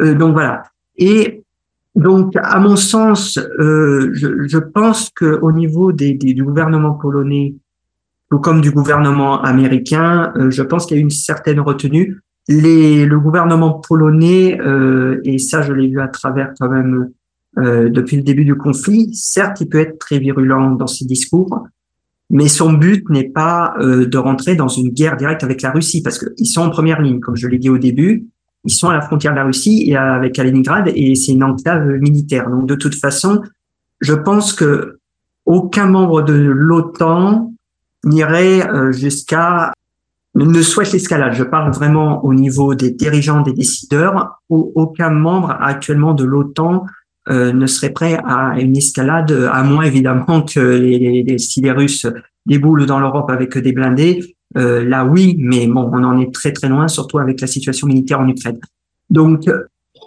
Euh, donc voilà. Et donc, à mon sens, euh, je, je, pense que au niveau des, des, du gouvernement polonais, tout comme du gouvernement américain, euh, je pense qu'il y a une certaine retenue. Les, le gouvernement polonais, euh, et ça je l'ai vu à travers quand même euh, depuis le début du conflit, certes, il peut être très virulent dans ses discours, mais son but n'est pas euh, de rentrer dans une guerre directe avec la Russie, parce qu'ils sont en première ligne, comme je l'ai dit au début ils sont à la frontière de la Russie et avec Kaliningrad et c'est une enclave militaire. Donc de toute façon, je pense que aucun membre de l'OTAN n'irait euh, jusqu'à ne souhaite l'escalade. Je parle vraiment au niveau des dirigeants, des décideurs. Aucun membre actuellement de l'OTAN euh, ne serait prêt à une escalade, à moins évidemment que les, les, si les Russes déboulent dans l'Europe avec des blindés, euh, là, oui, mais bon, on en est très très loin, surtout avec la situation militaire en Ukraine. Donc,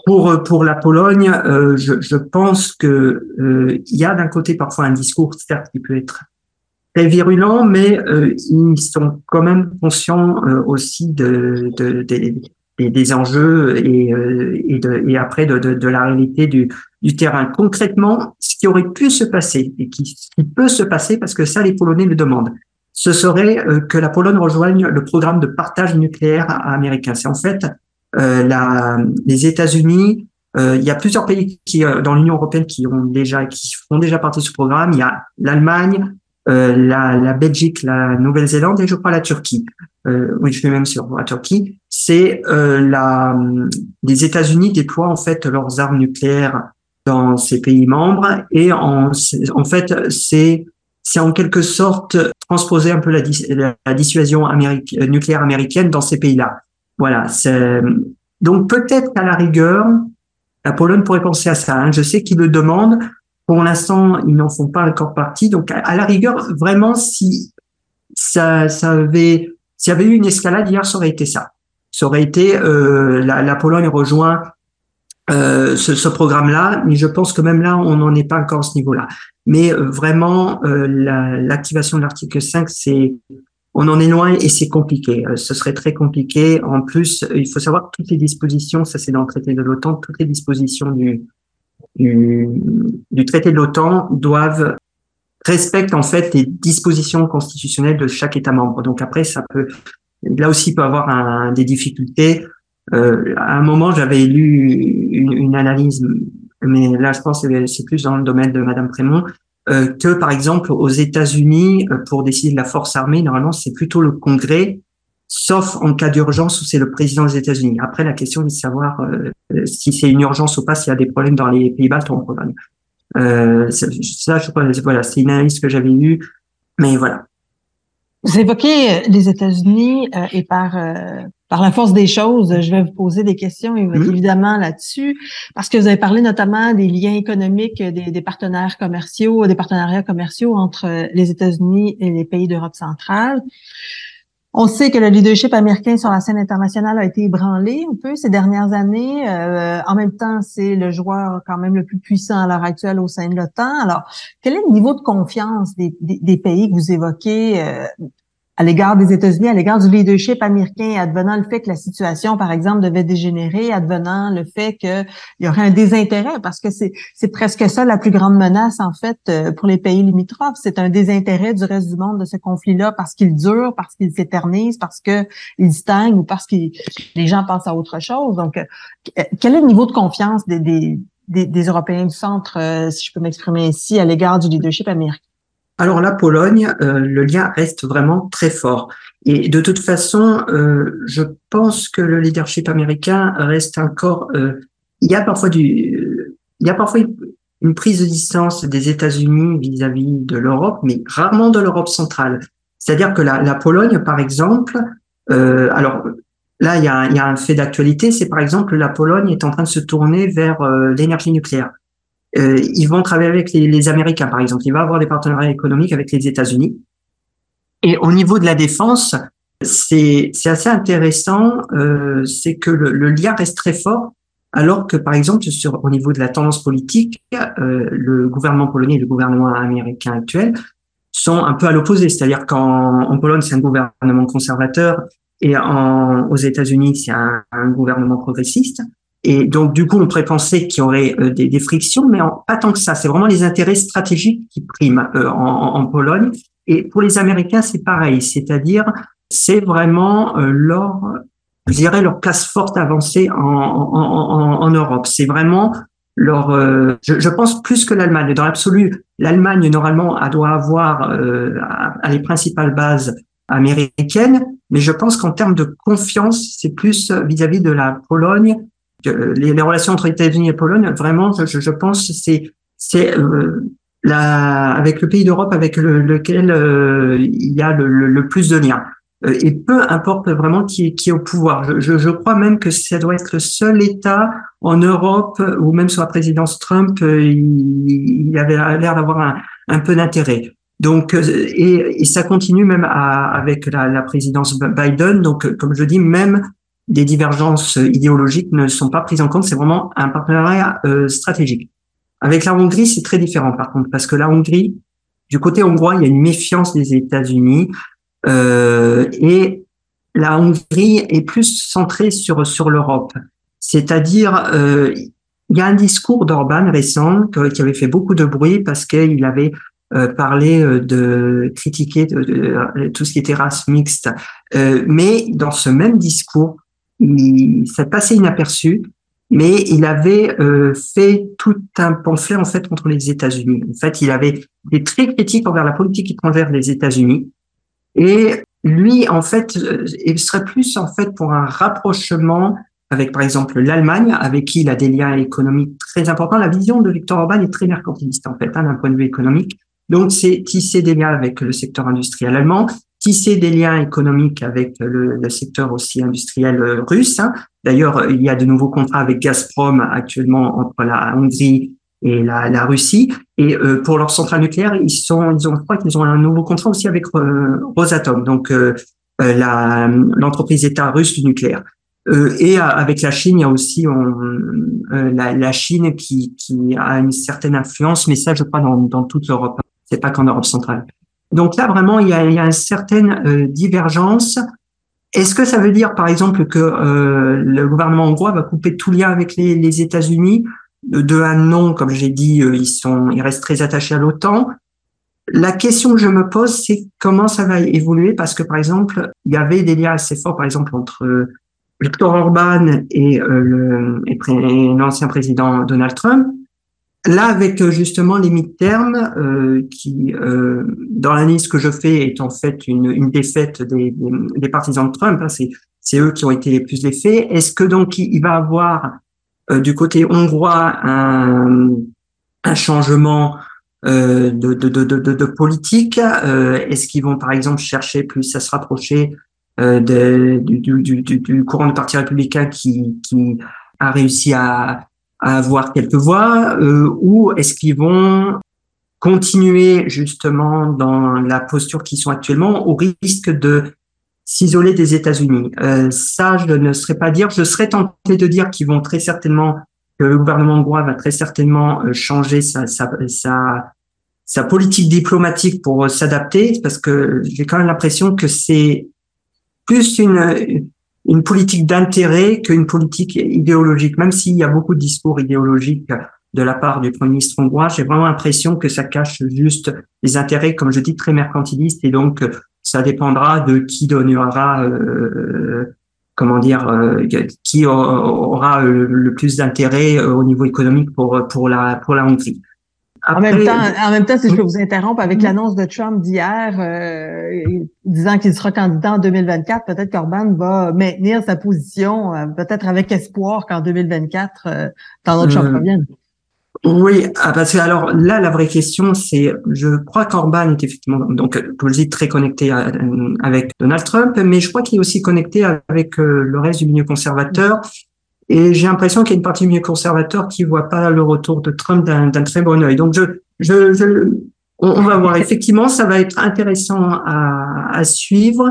pour pour la Pologne, euh, je, je, pense que euh, il y a d'un côté parfois un discours certes qui peut être très virulent, mais euh, ils sont quand même conscients euh, aussi de, de, des, des enjeux et, et, de, et après de, de, la réalité du, du terrain. Concrètement, ce qui aurait pu se passer et qui, qui peut se passer, parce que ça, les Polonais le demandent, ce serait euh, que la Pologne rejoigne le programme de partage nucléaire américain. C'est en fait euh, la, les États-Unis. Euh, il y a plusieurs pays qui dans l'Union européenne qui ont déjà qui font déjà partie de ce programme. Il y a l'Allemagne, la, la, Belgique, la Nouvelle-Zélande et je crois la Turquie. oui, je suis même sur la Turquie. C'est la les États-Unis déploient en fait leurs armes nucléaires dans ces pays membres et en, en fait c'est c'est en quelque sorte transposer un peu la, dissuasion euh, nucléaire américaine dans ces pays-là. Voilà. Donc peut-être qu'à la rigueur, la Pologne pourrait penser à ça. Hein. Je sais qu'ils le demandent. Pour l'instant, ils n'en font pas encore partie. Donc, à, la rigueur, vraiment, si ça, ça avait, s'il y avait eu une escalade hier, ça aurait été ça. Ça aurait été euh, la, la, Pologne rejoint euh, ce, ce programme-là, mais je pense que même là, on n'en est pas encore à ce niveau-là. Mais euh, vraiment, euh, l'activation de l'article 5, c'est on en est loin et c'est compliqué. Euh, ce serait très compliqué. En plus, il faut savoir que toutes les dispositions, ça c'est dans le traité de l'OTAN, toutes les dispositions du, du, du traité de l'OTAN doivent respectent en fait les dispositions constitutionnelles de chaque État membre. Donc après, ça peut là aussi peut avoir un, des difficultés. Euh, à un moment, j'avais lu une, une, analyse, mais là, je pense que c'est plus dans le domaine de Madame Prémont, euh, que par exemple aux États-Unis, euh, pour décider de la force armée, normalement c'est plutôt le Congrès, sauf en cas d'urgence où c'est le président des États-Unis. Après, la question est de savoir euh, si c'est une urgence ou pas, s'il y a des problèmes dans les pays baltes ou en Pologne. ça, je voilà, c'est une analyse que j'avais eue, mais voilà. Vous évoquez les États-Unis et par par la force des choses, je vais vous poser des questions mmh. évidemment là-dessus, parce que vous avez parlé notamment des liens économiques, des, partenaires commerciaux, des partenariats commerciaux entre les États-Unis et les pays d'Europe centrale. On sait que le leadership américain sur la scène internationale a été ébranlé un peu ces dernières années. Euh, en même temps, c'est le joueur quand même le plus puissant à l'heure actuelle au sein de l'OTAN. Alors, quel est le niveau de confiance des, pays que vous évoquez euh, à l'égard des États-Unis, à l'égard du leadership américain, advenant le fait que la situation, par exemple, devait dégénérer, advenant le fait qu'il y aurait un désintérêt, parce que c'est, presque ça la plus grande menace, en fait, euh, pour les pays limitrophes. C'est un désintérêt du reste du monde de ce conflit-là parce qu'il dure, parce qu'il s'éternise, parce qu'il stagne ou parce que les gens pensent à autre chose. Donc, euh, quel est le niveau de confiance des, des, des, Européens du centre, euh, si je peux m'exprimer ainsi, à l'égard du leadership américain? Alors la Pologne, euh, le lien reste vraiment très fort. Et de toute façon, euh, je pense que le leadership américain reste encore. Euh, il y a parfois du, il y a parfois une, prise de distance des États-Unis vis-à-vis de l'Europe, mais rarement de l'Europe centrale. C'est-à-dire que la, la, Pologne, par exemple, alors là, il y a, il y a un fait d'actualité, c'est par exemple la Pologne est en train de se tourner vers l'énergie nucléaire euh, ils vont travailler avec les, les, Américains, par exemple. Il va avoir des partenariats économiques avec les États-Unis. Et au niveau de la défense, c'est assez intéressant, euh, c'est que le, le, lien reste très fort, alors que par exemple sur au niveau de la tendance politique, euh, le gouvernement polonais et le gouvernement américain actuel sont un peu à l'opposé, c'est-à-dire qu'en en Pologne c'est un gouvernement conservateur et en, aux États-Unis c'est un, un, gouvernement progressiste. Et donc, du coup, on pourrait penser qu'il y aurait euh, des, frictions, mais pas tant que ça. C'est vraiment les intérêts stratégiques qui priment euh, en, Pologne. Et pour les Américains, c'est pareil. C'est-à-dire, c'est vraiment euh, leur, je dirais, leur place forte avancée en, Europe. C'est vraiment leur, je, pense plus que l'Allemagne. Dans l'absolu, l'Allemagne, normalement, doit avoir à les principales bases américaines, mais je pense qu'en termes de confiance, c'est plus vis-à-vis -vis de la Pologne les, relations entre États-Unis et Pologne, vraiment, je, pense, c'est c'est euh, la avec le pays d'Europe avec lequel euh, il y a le, plus de liens. Euh, et peu importe vraiment qui, est au pouvoir. Je, crois même que ça doit être le seul État en Europe ou même sous la présidence Trump, il, il avait l'air d'avoir un, peu d'intérêt. Donc, et, ça continue même avec la, présidence Biden. Donc, comme je dis, même des divergences idéologiques ne sont pas prises en compte. C'est vraiment un partenariat euh, stratégique. Avec la Hongrie, c'est très différent par contre, parce que la Hongrie, du côté hongrois, il y a une méfiance des États-Unis euh, et la Hongrie est plus centrée sur sur l'Europe. C'est-à-dire, euh, il y a un discours d'Orban récent qui avait fait beaucoup de bruit parce qu'il avait euh, parlé euh, de critiquer tout ce qui était race mixte. Euh, mais dans ce même discours, il s'est passé inaperçu, mais il avait euh, fait tout un pamphlet en fait contre les États-Unis. En fait, il avait des très critiques envers la politique étrangère des États-Unis, et lui, en fait, euh, il serait plus en fait pour un rapprochement avec, par exemple, l'Allemagne, avec qui il a des liens économiques très importants. La vision de Victor Orban est très mercantiliste en fait, hein, d'un point de vue économique. Donc, c'est tisser des liens avec le secteur industriel allemand tisser des liens économiques avec le, secteur aussi industriel russe. Hein. D'ailleurs, il y a de nouveaux contrats avec Gazprom actuellement entre la Hongrie et la, Russie. Et euh, pour leur centrale nucléaire, ils sont, ont, je crois qu'ils ont un nouveau contrat aussi avec euh, Rosatom, donc euh, l'entreprise État russe du nucléaire. et avec la Chine, il y a aussi la, Chine qui, a une certaine influence, mais ça, je crois, dans, dans toute l'Europe. C'est pas qu'en Europe centrale. Donc là, vraiment, il y a, il y a une certaine divergence. Est-ce que ça veut dire, par exemple, que le gouvernement hongrois va couper tout lien avec les, les États-Unis? De un non, comme j'ai dit, euh, ils sont, ils restent très attachés à l'OTAN. La question que je me pose, c'est comment ça va évoluer? Parce que par exemple, il y avait des liens assez forts, par exemple entre euh, Viktor Orban et, euh, l'ancien président Donald Trump. Là, avec justement les mi-termes, euh, qui, euh, dans l'analyse que je fais, est en fait une, une défaite des, des, partisans de Trump. Hein, c'est, eux qui ont été les plus les faits. Est-ce que donc il va avoir euh, du côté hongrois un, un changement euh, de, de, de, de, politique euh, Est-ce qu'ils vont par exemple chercher plus à se rapprocher de, du, du, du, du, courant du Parti républicain qui, qui a réussi à, à avoir quelques voix ou est-ce qu'ils vont continuer justement dans la posture qu'ils sont actuellement au risque de s'isoler des États-Unis? Euh, ça, je ne serais pas dire. Je serais tenté de dire qu'ils vont très certainement, que le gouvernement hongrois va très certainement euh, changer sa, sa, sa, sa politique diplomatique pour euh, s'adapter, parce que j'ai quand même l'impression que c'est plus une, une politique d'intérêt qu'une politique idéologique. Même s'il y a beaucoup de discours idéologiques de la part du Premier ministre hongrois, j'ai vraiment l'impression que ça cache juste les intérêts, comme je dis, très mercantilistes et donc ça dépendra de qui donnera, euh, comment dire, euh, qui aura le plus d'intérêt euh, au niveau économique pour pour la pour la Hongrie. En même temps, en même temps, si je peux vous interrompre, avec l'annonce de Trump d'hier, disant qu'il sera candidat en 2024, peut-être qu'Orban va maintenir sa position, peut-être avec espoir qu'en 2024, Donald Trump revienne. Oui, ah, parce que alors là, la vraie question, c'est, je crois qu'Orban est effectivement, donc, comme je dis, très connecté avec Donald Trump, mais je crois qu'il est aussi connecté avec euh, le reste du milieu conservateur. Et j'ai l'impression qu'il y a une partie du milieu conservateur qui voit pas le retour de Trump d'un très bon œil. Donc, je, je, je on, va voir. Effectivement, ça va être intéressant à, à suivre.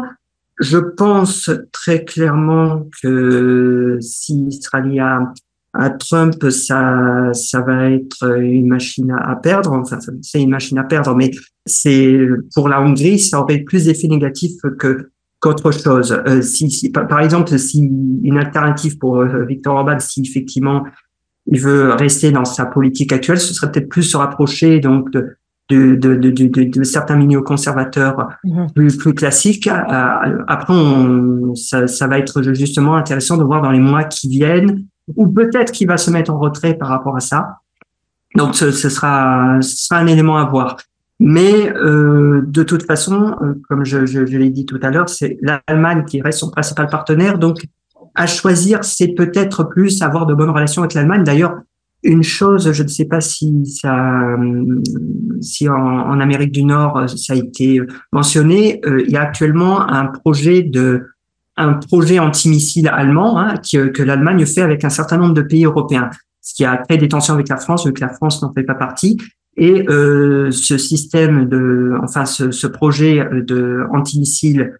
Je pense très clairement que si Australie a à Trump, ça, ça va être une machine à, perdre. Enfin, c'est une machine à perdre, mais c'est pour la Hongrie, ça aurait plus d'effets négatifs que qu'autre chose. Euh, si, si, par exemple, si une alternative pour euh, Victor Orban, si effectivement il veut rester dans sa politique actuelle, ce serait peut-être plus se rapprocher donc de de, de, de, de, certains milieux conservateurs mm-hmm. plus, plus classiques. Euh, après, on, ça, ça va être justement intéressant de voir dans les mois qui viennent ou peut-être qu'il va se mettre en retrait par rapport à ça. Donc ce, sera, ce sera un élément à voir. Mais euh, de toute façon, euh, comme je, je, je l'ai dit tout à l'heure, c'est l'Allemagne qui reste son principal partenaire. Donc à choisir, c'est peut-être plus avoir de bonnes relations avec l'Allemagne. D'ailleurs, une chose, je ne sais pas si ça, si en, Amérique du Nord ça a été mentionné, euh, il y a actuellement un projet de un projet antimissile allemand hein, que l'Allemagne fait avec un certain nombre de pays européens, ce qui a créé des tensions avec la France, vu que la France n'en fait pas partie. Et euh, ce système de, enfin, ce, projet de antimissile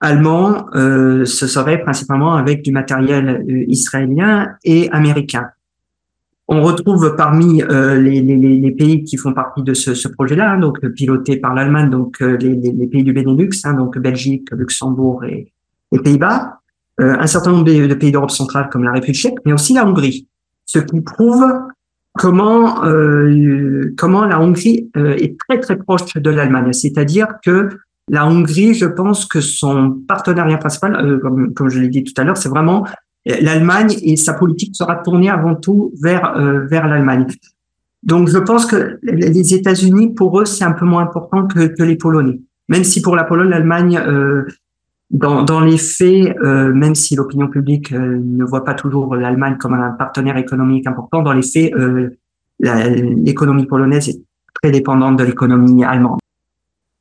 allemand, euh, ce serait principalement avec du matériel euh, israélien et américain. On retrouve parmi euh, les, pays qui font partie de ce, projet-là, hein, donc piloté par l'Allemagne, donc euh, les, pays du Benelux, hein, donc Belgique, Luxembourg et, les Pays-Bas, euh, un certain nombre de, pays d'Europe centrale comme la République tchèque, mais aussi la Hongrie, ce qui prouve comment euh, comment la Hongrie euh, est très très proche de l'Allemagne. C'est-à-dire que la Hongrie, je pense que son partenariat principal, comme, comme je l'ai dit tout à l'heure, c'est vraiment l'Allemagne et sa politique sera tournée avant tout vers vers l'Allemagne. Donc je pense que les États-Unis, pour eux, c'est un peu moins important que, que les Polonais. Même si pour la Pologne, l'Allemagne euh, dans, les faits, euh, même si l'opinion publique euh, ne voit pas toujours l'Allemagne comme un partenaire économique important, dans les faits, euh, l'économie polonaise est très dépendante de l'économie allemande.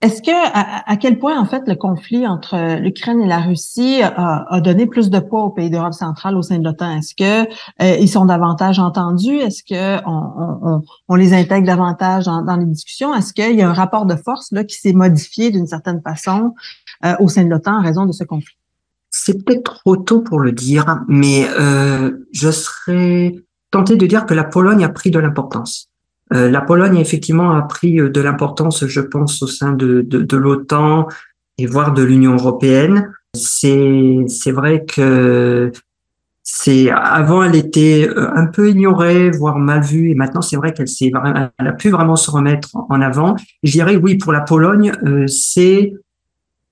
Est-ce que à, quel point en fait le conflit entre l'Ukraine et la Russie a, donné plus de poids aux pays d'Europe centrale au sein de l'OTAN? Est-ce que euh, ils sont davantage entendus? Est-ce que on, les intègre davantage dans, les discussions? Est-ce qu'il y a un rapport de force là qui s'est modifié d'une certaine façon euh, au sein de l'OTAN en raison de ce conflit? C'est peut-être trop tôt pour le dire, mais euh, je serais tenté de dire que la Pologne a pris de l'importance. Euh, la Pologne effectivement a pris euh, de l'importance, je pense, au sein de, de, de l'OTAN et voire de l'Union européenne. C'est c'est vrai que c'est avant elle était euh, un peu ignorée, voire mal vue, et maintenant c'est vrai qu'elle s'est elle a pu vraiment se remettre en avant. Je dirais oui pour la Pologne, c'est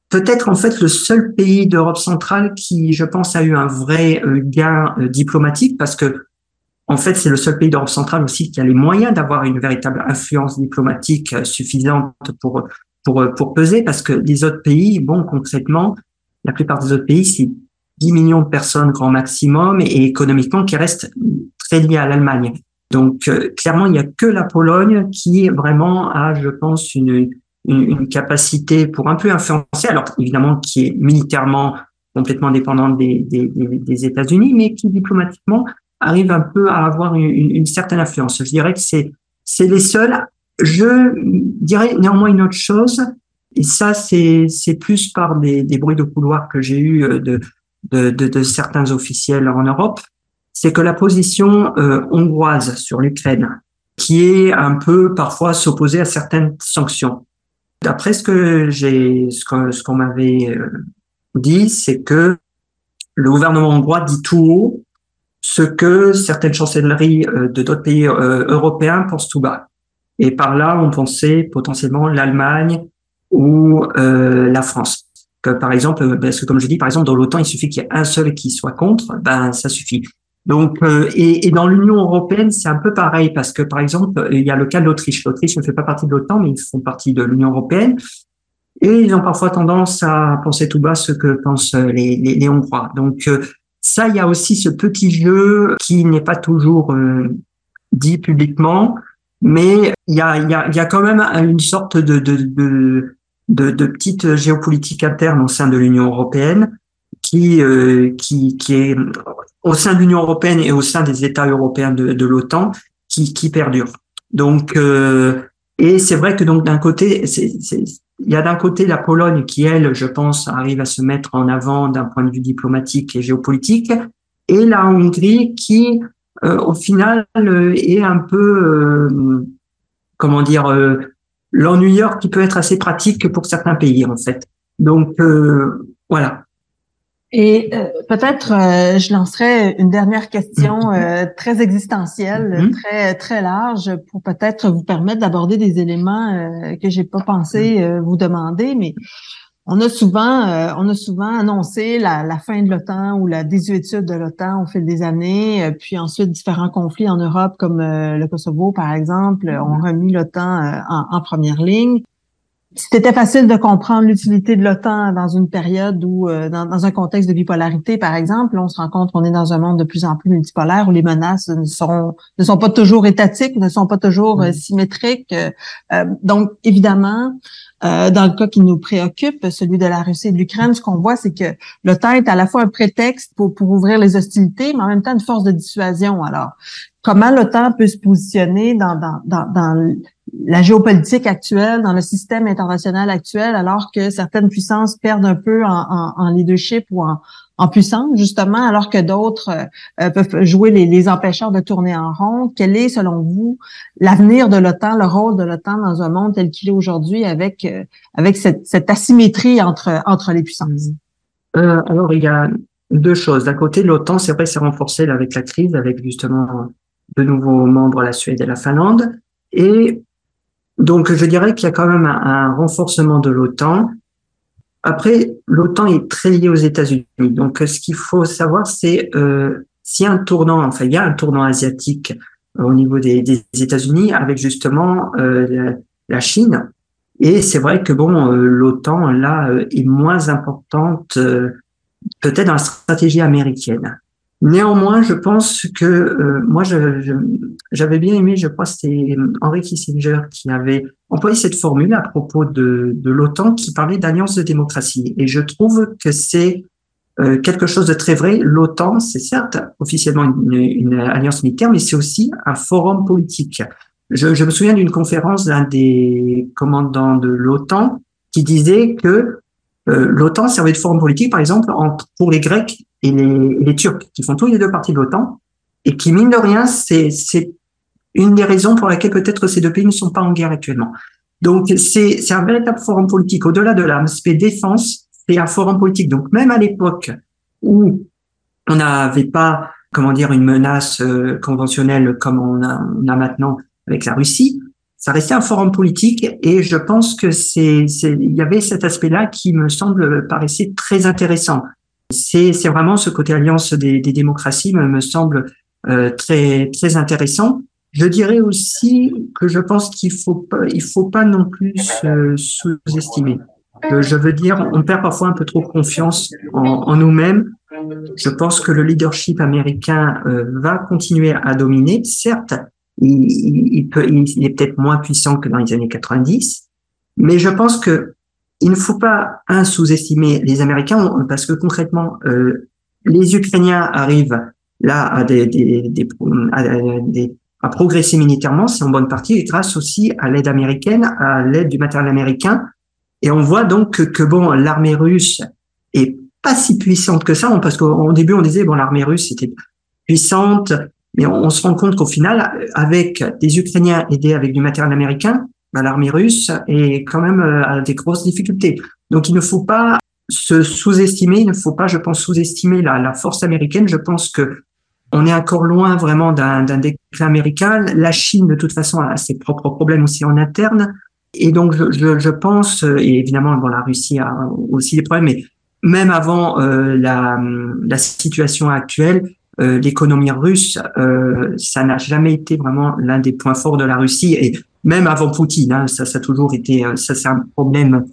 peut-être en fait le seul pays d'Europe centrale qui, je pense, a eu un vrai gain diplomatique parce que en fait, c'est le seul pays d'Europe centrale aussi qui a les moyens d'avoir une véritable influence diplomatique euh, suffisante pour pour pour peser, parce que les autres pays, bon, concrètement, la plupart des autres pays, c'est 10 millions de personnes grand maximum et économiquement qui restent très liés à l'Allemagne. Donc euh, clairement, il n'y a que la Pologne qui vraiment a, je pense, une, une, une, capacité pour un peu influencer, alors évidemment qui est militairement complètement dépendante des, des, des États-Unis, mais qui diplomatiquement arrive un peu à avoir une, certaine influence. Je dirais que c'est c'est les seuls. Je dirais néanmoins une autre chose, et ça c'est c'est plus par des, des bruits de couloir que j'ai eu euh, de, de, de, de certains officiels en Europe, c'est que la position euh, hongroise sur l'Ukraine, qui est un peu parfois s'opposer à certaines sanctions. D'après ce que j'ai, ce qu'on ce qu'on m'avait euh, dit, c'est que le gouvernement hongrois dit tout haut ce que certaines chancelleries euh, de d'autres pays euh, européens pensent tout bas. Et par là, on pensait potentiellement l'Allemagne ou euh, la France. Que par exemple, parce que comme je dis, par exemple, dans l'OTAN, il suffit qu'il y ait un seul qui soit contre, ben ça suffit. Donc, et, et, dans l'Union européenne, c'est un peu pareil parce que par exemple, il y a le cas de l'Autriche. L'Autriche ne fait pas partie de l'OTAN, mais ils font partie de l'Union européenne. Et ils ont parfois tendance à penser tout bas ce que pensent les, les, les Hongrois. Donc, ça, il y a aussi ce petit jeu qui n'est pas toujours euh, dit publiquement, mais il y a, quand même une sorte de, petite géopolitique interne au sein de l'Union européenne qui, euh, qui, qui est au sein de l'Union européenne et au sein des États européens de, de l'OTAN qui, qui perdure. Donc, euh, et c'est vrai que donc d'un côté, il y a d'un côté la Pologne qui, elle, je pense, arrive à se mettre en avant d'un point de vue diplomatique et géopolitique, et la Hongrie qui, euh, au final, euh, est un peu, euh, comment dire, l'ennuyeur qui peut être assez pratique pour certains pays, en fait. Donc, voilà. Et euh, peut-être euh, je lancerai une dernière question mm-hmm. euh, très existentielle, mm-hmm. très très large, pour peut-être vous permettre d'aborder des éléments que j'ai pas pensé mm-hmm. vous demander, mais on a souvent on a souvent annoncé la, la fin de l'OTAN ou la désuétude de l'OTAN au fil des années, puis ensuite différents conflits en Europe comme le Kosovo par exemple ont remis l'OTAN en, en première ligne c'était facile de comprendre l'utilité de l'OTAN dans une période où, euh, dans, un contexte de bipolarité, par exemple, on se rend compte qu'on est dans un monde de plus en plus multipolaire où les menaces ne sont ne sont pas toujours étatiques, ne sont pas toujours euh, symétriques. Euh, donc, évidemment, dans le cas qui nous préoccupe, celui de la Russie et de l'Ukraine, ce qu'on voit, c'est que l'OTAN est à la fois un prétexte pour, pour ouvrir les hostilités, mais en même temps une force de dissuasion. Alors, comment l'OTAN peut se positionner dans, dans, dans, dans la géopolitique actuelle, dans le système international actuel, alors que certaines puissances perdent un peu en, leadership ou en, puissance, justement, alors que d'autres euh, peuvent jouer les, les, empêcheurs de tourner en rond. Quel est, selon vous, l'avenir de l'OTAN, le rôle de l'OTAN dans un monde tel qu'il est aujourd'hui avec, euh, avec cette, cette, asymétrie entre, entre les puissances? Euh, alors, il y a deux choses. D'un côté, l'OTAN, c'est vrai, s'est renforcée avec la crise, avec justement de nouveaux membres, la Suède et la Finlande. Et donc, je dirais qu'il y a quand même un, renforcement de l'OTAN. Après, l'OTAN est très lié aux États-Unis. Donc, ce qu'il faut savoir, c'est euh, s'il y a un tournant, enfin, il y a un tournant asiatique euh, au niveau des, États-Unis avec justement euh, la, Chine. Et c'est vrai que bon, euh, l'OTAN là est moins importante peut-être dans la stratégie américaine. Néanmoins, je pense que euh, moi, j'avais bien aimé, je crois, c'était Henry Kissinger qui avait employé cette formule à propos de, de l'OTAN qui parlait d'alliance de démocratie. Et je trouve que c'est euh, quelque chose de très vrai. L'OTAN, c'est certes officiellement une, une, alliance militaire, mais c'est aussi un forum politique. Je, je me souviens d'une conférence d'un des commandants de l'OTAN qui disait que euh, l'OTAN servait de forum politique, par exemple, pour les Grecs et les, les, Turcs, qui font tous les deux parties de l'OTAN, et qui, mine de rien, c'est une des raisons pour laquelle peut-être ces deux pays ne sont pas en guerre actuellement. Donc, c'est un véritable forum politique. Au-delà de l'aspect défense, c'est un forum politique. Donc, même à l'époque où on n'avait pas, comment dire, une menace euh, conventionnelle comme on a, a maintenant avec la Russie, ça restait un forum politique et je pense que c'est, il y avait cet aspect-là qui me semble paraissait très intéressant. C'est, vraiment ce côté alliance des, des démocraties me, me semble euh, très très intéressant. Je dirais aussi que je pense qu'il faut pas, il faut pas non plus sous-estimer. Euh, je veux dire, on perd parfois un peu trop confiance en, en nous-mêmes. Je pense que le leadership américain euh, va continuer à dominer. Certes, il, il, peut, il est peut-être moins puissant que dans les années 90, mais je pense que il ne faut pas un sous-estimer les Américains parce que concrètement, euh, les Ukrainiens arrivent là à des, des, des, à, des à progresser militairement, c'est en bonne partie grâce aussi à l'aide américaine, à l'aide du matériel américain. Et on voit donc que, que bon, l'armée russe est pas si puissante que ça, parce qu'au début on disait bon l'armée russe était puissante, mais on, se rend compte qu'au final, avec des Ukrainiens aidés avec du matériel américain, bah, l'armée russe est quand même euh, à des grosses difficultés. Donc il ne faut pas se sous-estimer, il ne faut pas, je pense, sous-estimer la, la, force américaine. Je pense que on est encore loin vraiment d'un déclin américain. La Chine, de toute façon, a ses propres problèmes aussi en interne. Et donc, je, je, je pense, et évidemment, bon, la Russie a aussi des problèmes, mais même avant euh, la, la situation actuelle, euh, l'économie russe, euh, ça n'a jamais été vraiment l'un des points forts de la Russie même avant Poutine, hein, ça, ça a toujours été, euh, ça c'est un problème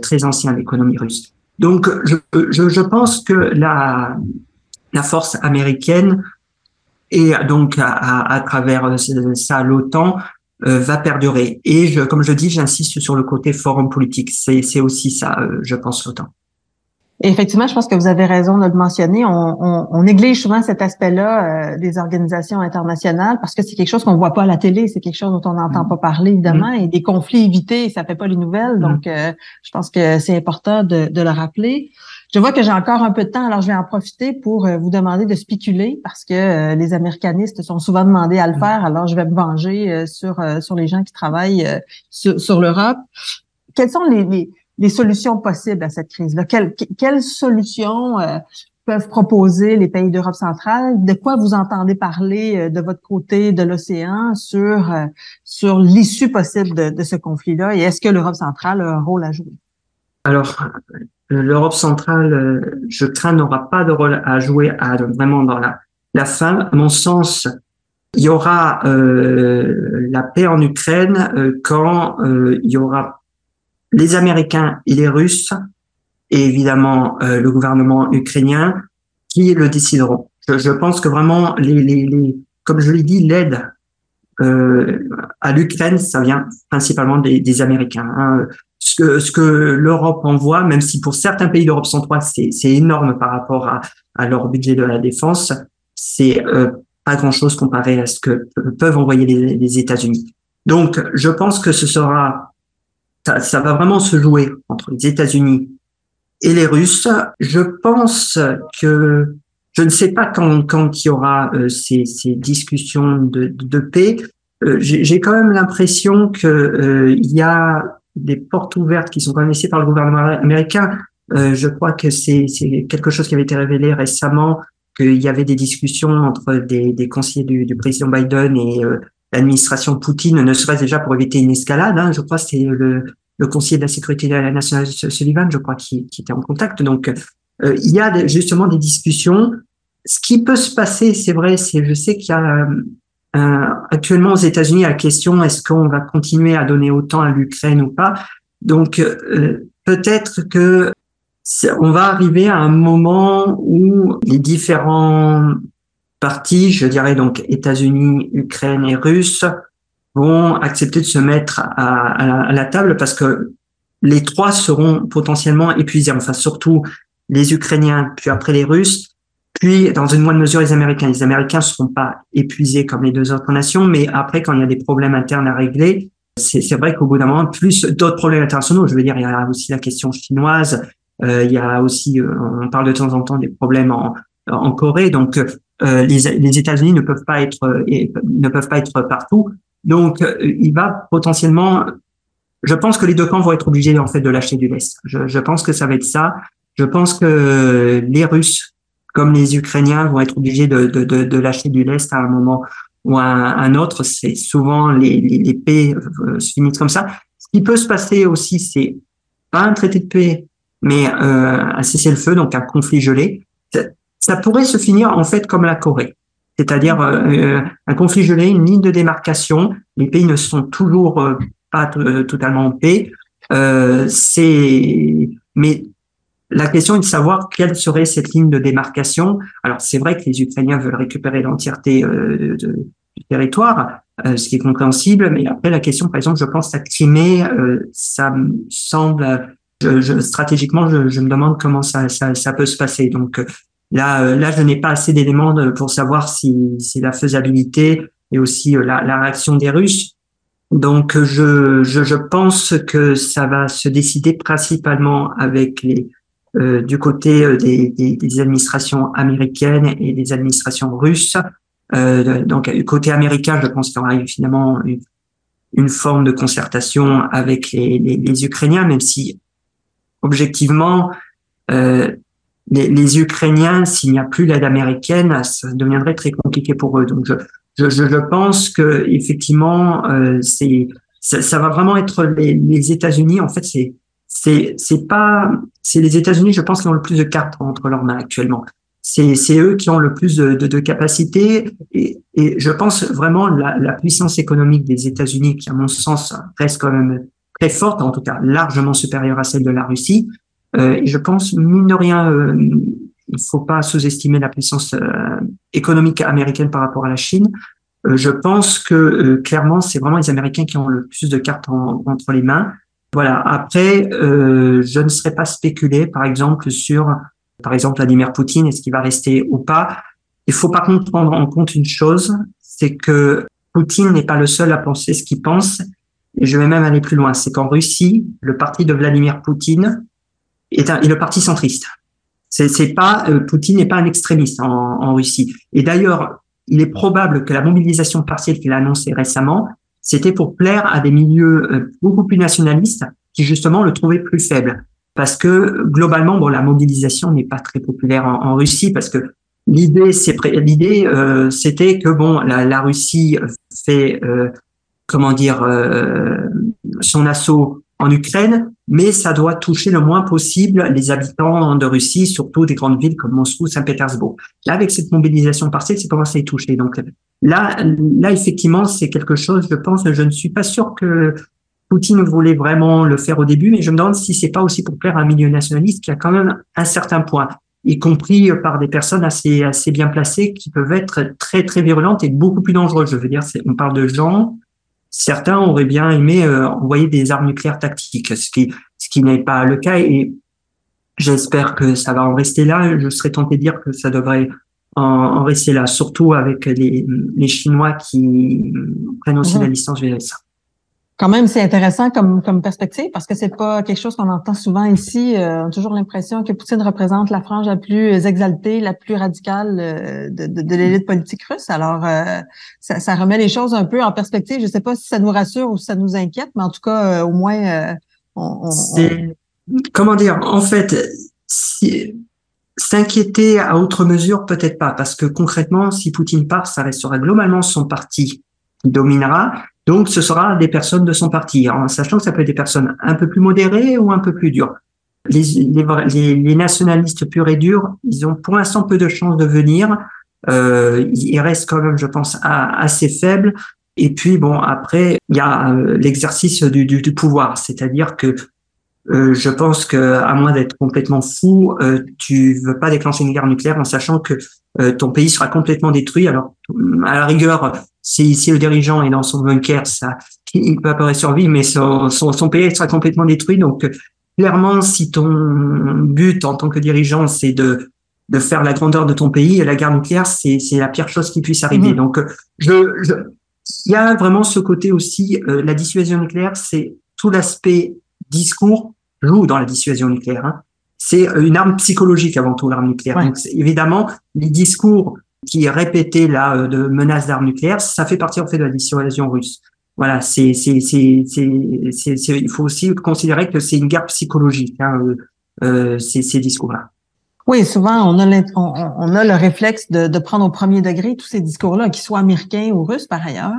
très ancien l'économie russe. Donc je, je, je, pense que la la force américaine et donc à, à travers ça l'OTAN va perdurer. Et je, comme je dis, j'insiste sur le côté forum politique. C'est c'est aussi ça, je pense l'OTAN effectivement, je pense que vous avez raison de le mentionner. On, on, on néglige souvent cet aspect-là euh, des organisations internationales parce que c'est quelque chose qu'on voit pas à la télé, c'est quelque chose dont on n'entend mm. pas parler évidemment, mm. et des conflits évités, ça fait pas les nouvelles. Mm. Donc, euh, je pense que c'est important de, de, le rappeler. Je vois que j'ai encore un peu de temps, alors je vais en profiter pour euh, vous demander de spéculer parce que les américanistes sont souvent demandés à le faire. Alors, je vais me venger sur sur les gens qui travaillent sur, sur l'Europe. Quels sont les, les les solutions possibles à cette crise-là? Quelles, quelles solutions euh, peuvent proposer les pays d'Europe centrale? De quoi vous entendez parler euh, de votre côté de l'océan sur, euh, sur l'issue possible de, de ce conflit-là? Et est-ce que l'Europe centrale a un rôle à jouer? Alors, l'Europe centrale, je crains, n'aura pas de rôle à jouer à, vraiment dans la, la fin. À mon sens, il y aura euh, la paix en Ukraine euh, quand euh, il y aura les Américains et les Russes, et évidemment euh, le gouvernement ukrainien, qui le décideront. Je, je pense que vraiment, les, les, les comme je l'ai dit, l'aide euh, à l'Ukraine, ça vient principalement des, des Américains. Hein. Ce que, ce que l'Europe envoie, même si pour certains pays d'Europe centrale, c'est énorme par rapport à, à, leur budget de la défense, c'est euh, pas grand-chose comparé à ce que peuvent envoyer les, les États-Unis. Donc, je pense que ce sera ça, va vraiment se jouer entre les États-Unis et les Russes. Je pense que je ne sais pas quand, quand il y aura euh, ces, ces, discussions de, de paix. Euh, J'ai quand même l'impression que euh, il y a des portes ouvertes qui sont quand même laissées par le gouvernement américain. Euh, je crois que c'est quelque chose qui avait été révélé récemment qu'il y avait des discussions entre des, des conseillers du, du, président Biden et l'administration Poutine, ne serait-ce déjà pour éviter une escalade. Hein, je crois c'est le, le conseiller de la sécurité nationale Sullivan, je crois, qui, qui était en contact. Donc, euh, il y a justement des discussions. Ce qui peut se passer, c'est vrai, c'est je sais qu'il y a euh, actuellement aux États-Unis la question est-ce qu'on va continuer à donner autant à l'Ukraine ou pas? Donc, euh, peut-être que on va arriver à un moment où les différents je dirais donc États-Unis, Ukraine et Russes, vont accepter de se mettre à, la, table parce que les trois seront potentiellement épuisés. Enfin, surtout les Ukrainiens, puis après les Russes, puis dans une moindre mesure les Américains. Les Américains ne seront pas épuisés comme les deux autres nations, mais après, quand il y a des problèmes internes à régler, c'est vrai qu'au bout d'un moment, plus d'autres problèmes internationaux, je veux dire, il y a aussi la question chinoise, euh, il y a aussi, euh, on parle de temps en temps des problèmes en, en Corée, donc les, les États-Unis ne peuvent pas être ne peuvent pas être partout. Donc, il va potentiellement, je pense que les deux camps vont être obligés en fait de lâcher du lest. Je, je pense que ça va être ça. Je pense que les Russes, comme les Ukrainiens, vont être obligés de, de, de, de lâcher du lest à un moment ou à un, autre. C'est souvent les, les, les paix se finissent comme ça. Ce qui peut se passer aussi, c'est pas un traité de paix mais euh, un cessez-le-feu, donc un conflit gelé, ça, pourrait se finir en fait comme la Corée, c'est-à-dire euh, euh, un conflit gelé, une ligne de démarcation. Les pays ne sont toujours euh, pas totalement en paix. c'est mais la question est de savoir quelle serait cette ligne de démarcation. Alors c'est vrai que les Ukrainiens veulent récupérer l'entièreté du territoire, ce qui est compréhensible, mais après la question, par exemple, je pense à Crimée, ça me semble je, je, stratégiquement, je, je, me demande comment ça, ça, ça, peut se passer. Donc euh, là, euh, là, je n'ai pas assez d'éléments pour savoir si, si la faisabilité et aussi euh, la, la réaction des Russes. Donc je, je, je, pense que ça va se décider principalement avec les euh, du côté des, des, des, administrations américaines et des administrations russes. Euh, donc côté américain, je pense qu'il y aura finalement une, une, forme de concertation avec les, les, les Ukrainiens, même si objectivement, euh, les, les, Ukrainiens, s'il n'y a plus l'aide américaine, ça deviendrait très compliqué pour eux. Donc, je, je, je pense que effectivement, euh, c'est ça, ça, va vraiment être les, les États-Unis. En fait, c'est c'est c'est pas c'est les États-Unis, je pense, qui ont le plus de cartes entre leurs mains actuellement. C'est c'est eux qui ont le plus de, de, de capacités et, et je pense vraiment la, la puissance économique des États-Unis, qui à mon sens reste quand même très forte, en tout cas largement supérieure à celle de la Russie. Euh, je pense, mine de rien, euh, il faut pas sous-estimer la puissance euh, économique américaine par rapport à la Chine. Je pense que clairement, c'est vraiment les Américains qui ont le plus de cartes entre les mains. Voilà. Après, je ne serais pas spéculé, par exemple, sur, par exemple, Vladimir Poutine, est-ce qu'il va rester ou pas. Il faut pas prendre en compte une chose, c'est que Poutine n'est pas le seul à penser ce qu'il pense et je vais même aller plus loin, c'est qu'en Russie, le parti de Vladimir Poutine est, un, le parti centriste. C'est, pas euh, Poutine n'est pas un extrémiste en, Russie. Et d'ailleurs, il est probable que la mobilisation partielle qu'il a annoncée récemment, c'était pour plaire à des milieux euh, beaucoup plus nationalistes qui justement le trouvaient plus faible. Parce que globalement, bon, la mobilisation n'est pas très populaire en, Russie parce que l'idée, euh, c'était que bon, la, Russie fait comment dire, son assaut en Ukraine, mais ça doit toucher le moins possible les habitants de Russie, surtout des grandes villes comme Moscou, Saint-Pétersbourg. Là, avec cette mobilisation partielle, c'est commencé à y toucher. Donc là, là effectivement, c'est quelque chose. Je pense, je ne suis pas sûr que Poutine voulait vraiment le faire au début, mais je me demande si c'est pas aussi pour plaire à un milieu nationaliste qui a quand même un certain point, y compris par des personnes assez assez bien placées qui peuvent être très très virulentes et beaucoup plus dangereuses. Je veux dire, on parle de gens certains auraient bien aimé euh, envoyer des armes nucléaires tactiques, ce qui, ce qui n'est pas le cas. Et j'espère que ça va en rester là. Je serais tenté de dire que ça devrait en, rester là, surtout avec les, les Chinois qui prennent aussi la licence vis ça. Quand même, c'est intéressant comme, comme perspective parce que c'est pas quelque chose qu'on entend souvent ici. Euh, on a toujours l'impression que Poutine représente la frange la plus exaltée, la plus radicale euh, de, de, de l'élite politique russe. Alors, euh, ça, ça, remet les choses un peu en perspective. Je sais pas si ça nous rassure ou si ça nous inquiète, mais en tout cas, au moins, on, on, Comment dire En fait, si, s'inquiéter à autre mesure, peut-être pas, parce que concrètement, si Poutine part, ça restera globalement son parti qui dominera. Donc, ce sera des personnes de son parti, en sachant que ça peut être des personnes un peu plus modérées ou un peu plus dures. Les, les, les nationalistes purs et durs, ils ont pour l'instant peu de chances de venir. Euh, ils restent quand même, je pense, assez faibles. Et puis, bon, après, il y a euh, l'exercice du, du, du, pouvoir, c'est-à-dire que euh, je pense que à moins d'être complètement fou, euh, tu veux pas déclencher une guerre nucléaire en sachant que ton pays sera complètement détruit. Alors, à la rigueur, si, si le dirigeant est dans son bunker, ça, il peut apparaître survivre, mais son, son, son, pays sera complètement détruit. Donc, clairement, si ton but en tant que dirigeant, c'est de de faire la grandeur de ton pays, la guerre nucléaire, c'est c'est la pire chose qui puisse arriver. Mhm. Donc, je, je, il y a vraiment ce côté aussi, la dissuasion nucléaire, c'est tout l'aspect discours joue dans la dissuasion nucléaire. Hein. C'est une arme psychologique avant tout l'arme nucléaire. Donc évidemment, les discours qui répétaient là euh, de menaces d'armes nucléaires, ça fait partie en fait de la dissuasion russe. Voilà, c'est c'est c'est c'est il faut aussi considérer que c'est une guerre psychologique hein, euh, euh ces, ces discours-là. Oui, souvent, on a, on, a le réflexe de, de, prendre au premier degré tous ces discours-là, qu'ils soient américains ou russes par ailleurs.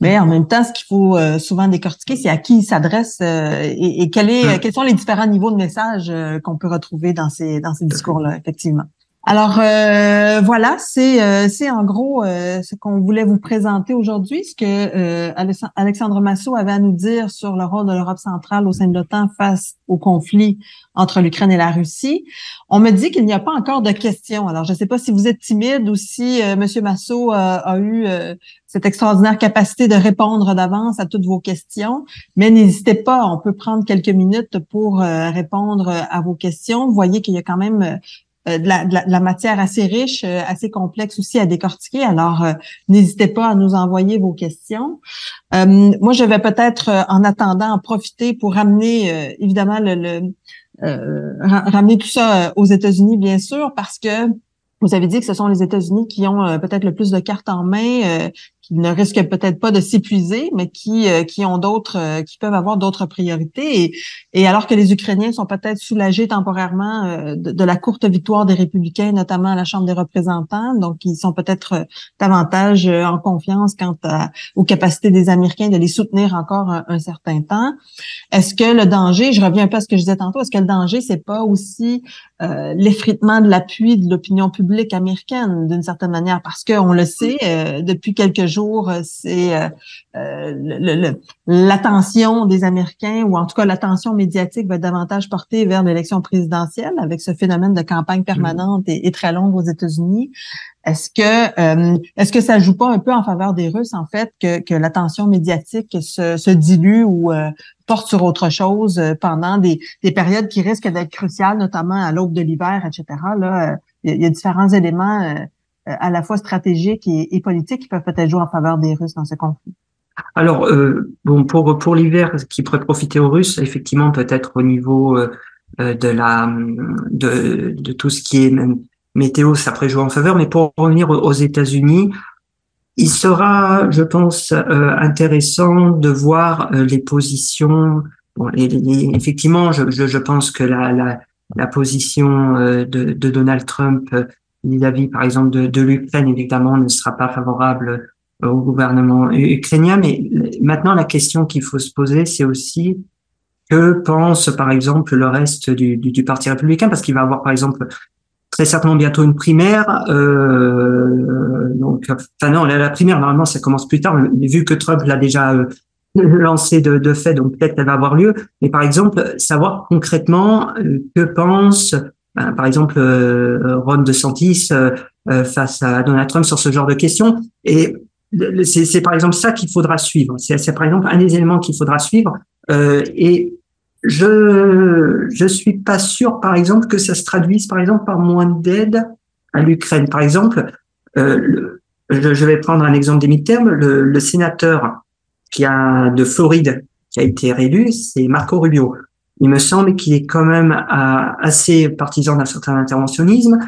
Mais en même temps, ce qu'il faut euh, souvent décortiquer, c'est à qui ils s'adressent euh, et, et quel est, quels sont les différents niveaux de messages euh, qu'on peut retrouver dans ces, dans ces discours-là, effectivement. Alors euh, voilà, c'est euh, c'est en gros euh, ce qu'on voulait vous présenter aujourd'hui, ce que Alexandre Massot avait à nous dire sur le rôle de l'Europe centrale au sein de l'OTAN face au conflit entre l'Ukraine et la Russie. On me dit qu'il n'y a pas encore de questions. Alors je ne sais pas si vous êtes timide ou si Monsieur Massot a eu cette extraordinaire capacité de répondre d'avance à toutes vos questions, mais n'hésitez pas, on peut prendre quelques minutes pour répondre à vos questions. Vous voyez qu'il y a quand même euh, de la, matière assez riche, euh, assez complexe aussi à décortiquer. Alors, euh, n'hésitez pas à nous envoyer vos questions. moi, je vais peut-être, en attendant, en profiter pour ramener, évidemment, le, le ramener tout ça aux États-Unis, bien sûr, parce que vous avez dit que ce sont les États-Unis qui ont peut-être le plus de cartes en main, qui ne risquent peut-être pas de s'épuiser, mais qui euh, qui ont d'autres, euh, qui peuvent avoir d'autres priorités. Et, et, alors que les Ukrainiens sont peut-être soulagés temporairement euh, de, la courte victoire des Républicains, notamment à la Chambre des représentants, donc ils sont peut-être davantage en confiance quant à, aux capacités des Américains de les soutenir encore un, certain temps. Est-ce que le danger, je reviens un peu à ce que je disais tantôt, est-ce que le danger c'est pas aussi l'effritement de l'appui de l'opinion publique américaine d'une certaine manière, parce qu'on le sait depuis quelques jours euh, c'est euh, euh, l'attention des Américains, ou en tout cas l'attention médiatique va être davantage portée vers l'élection présidentielle avec ce phénomène de campagne permanente et, très longue aux États-Unis. Est-ce que est-ce que ça joue pas un peu en faveur des Russes en fait que, que l'attention médiatique se, se dilue ou porte sur autre chose pendant des, des périodes qui risquent d'être cruciales, notamment à l'aube de l'hiver, etc. Là, il y, a différents éléments euh, à la fois stratégiques et, et politiques qui peuvent peut-être jouer en faveur des Russes dans ce conflit. Alors, euh, bon, pour pour l'hiver, qui pourrait profiter aux Russes, effectivement, peut-être au niveau euh, euh, de la de, de tout ce qui est météo, ça pourrait jouer en faveur. Mais pour revenir aux États-Unis, il sera, je pense, euh, intéressant de voir les positions. Bon, effectivement, je, je, je, pense que la la, la position de, de Donald Trump vis-à-vis, par exemple, de, de l'Ukraine, évidemment, ne sera pas favorable euh, au gouvernement ukrainien. Mais maintenant, la question qu'il faut se poser, c'est aussi que pense, par exemple, le reste du, du, du Parti républicain, parce qu'il va avoir, par exemple, très certainement bientôt une primaire. Euh, donc, enfin non, la, primaire normalement ça commence plus tard, mais vu que Trump l'a déjà euh, [LAUGHS] lancé de, de fait, donc peut-être qu'elle va avoir lieu. Mais par exemple, savoir concrètement euh, que pense par exemple euh, Ron DeSantis euh, euh, face à Donald Trump sur ce genre de questions. Et c'est par exemple ça qu'il faudra suivre. C'est par exemple un des éléments qu'il faudra suivre. et je je suis pas sûr, par exemple, que ça se traduise, par exemple, par moins d'aide à l'Ukraine. Par exemple, je, je, vais prendre un exemple des mi-termes. Le, le, sénateur qui a de Floride qui a été réélu, c'est Marco Rubio il me semble qu'il est quand même euh, assez partisan d'un certain interventionnisme.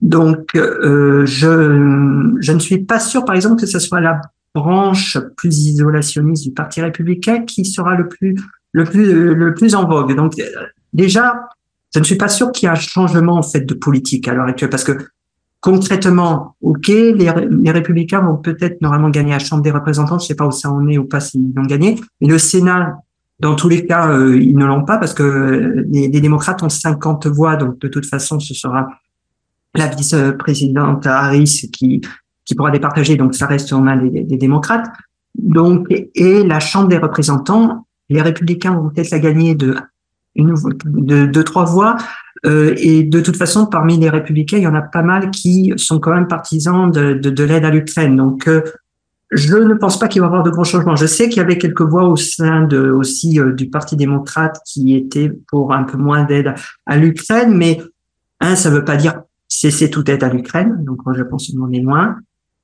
Donc, euh, je, je ne suis pas sûr, par exemple, que ce soit la branche plus isolationniste du Parti républicain qui sera le plus le plus le plus en vogue. Donc, déjà, je ne suis pas sûr qu'il y ait un changement en fait de politique à l'heure actuelle, parce que concrètement, ok, les, les républicains vont peut-être normalement gagner la Chambre des représentants. Je sais pas où ça en est ou pas s'ils vont gagner, mais le Sénat dans tous les cas, euh, ils ne l'ont pas parce que les, démocrates ont 50 voix, donc de toute façon, ce sera la vice-présidente Harris qui qui pourra départager, donc ça reste en main des, des, démocrates. Donc et la Chambre des représentants, les républicains vont peut-être la gagner de une, de, de trois voix. Euh, et de toute façon, parmi les républicains, il y en a pas mal qui sont quand même partisans de, de, de l'aide à l'Ukraine. Donc, euh, je ne pense pas qu'il va y avoir de grands changements. Je sais qu'il y avait quelques voix au sein de, aussi euh, du Parti démocrate qui étaient pour un peu moins d'aide à l'Ukraine, mais un, ça ne veut pas dire cesser toute aide à l'Ukraine. Donc, je pense qu'on en est loin.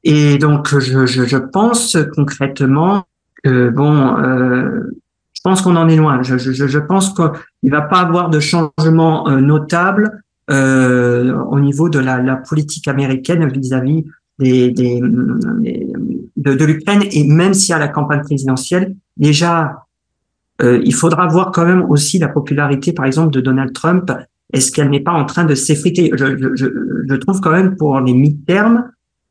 Et donc, je, je, je pense concrètement que bon, euh, je pense qu'on en est loin. Je, je, je pense qu'il va pas avoir de changement euh, notable euh, au niveau de la, la politique américaine vis-à-vis de, de l'Ukraine. Et même si à la campagne présidentielle, déjà, euh, il faudra voir quand même aussi la popularité, par exemple, de Donald Trump. Est-ce qu'elle n'est pas en train de s'effriter? Je, je, je, trouve quand même pour les mi-termes,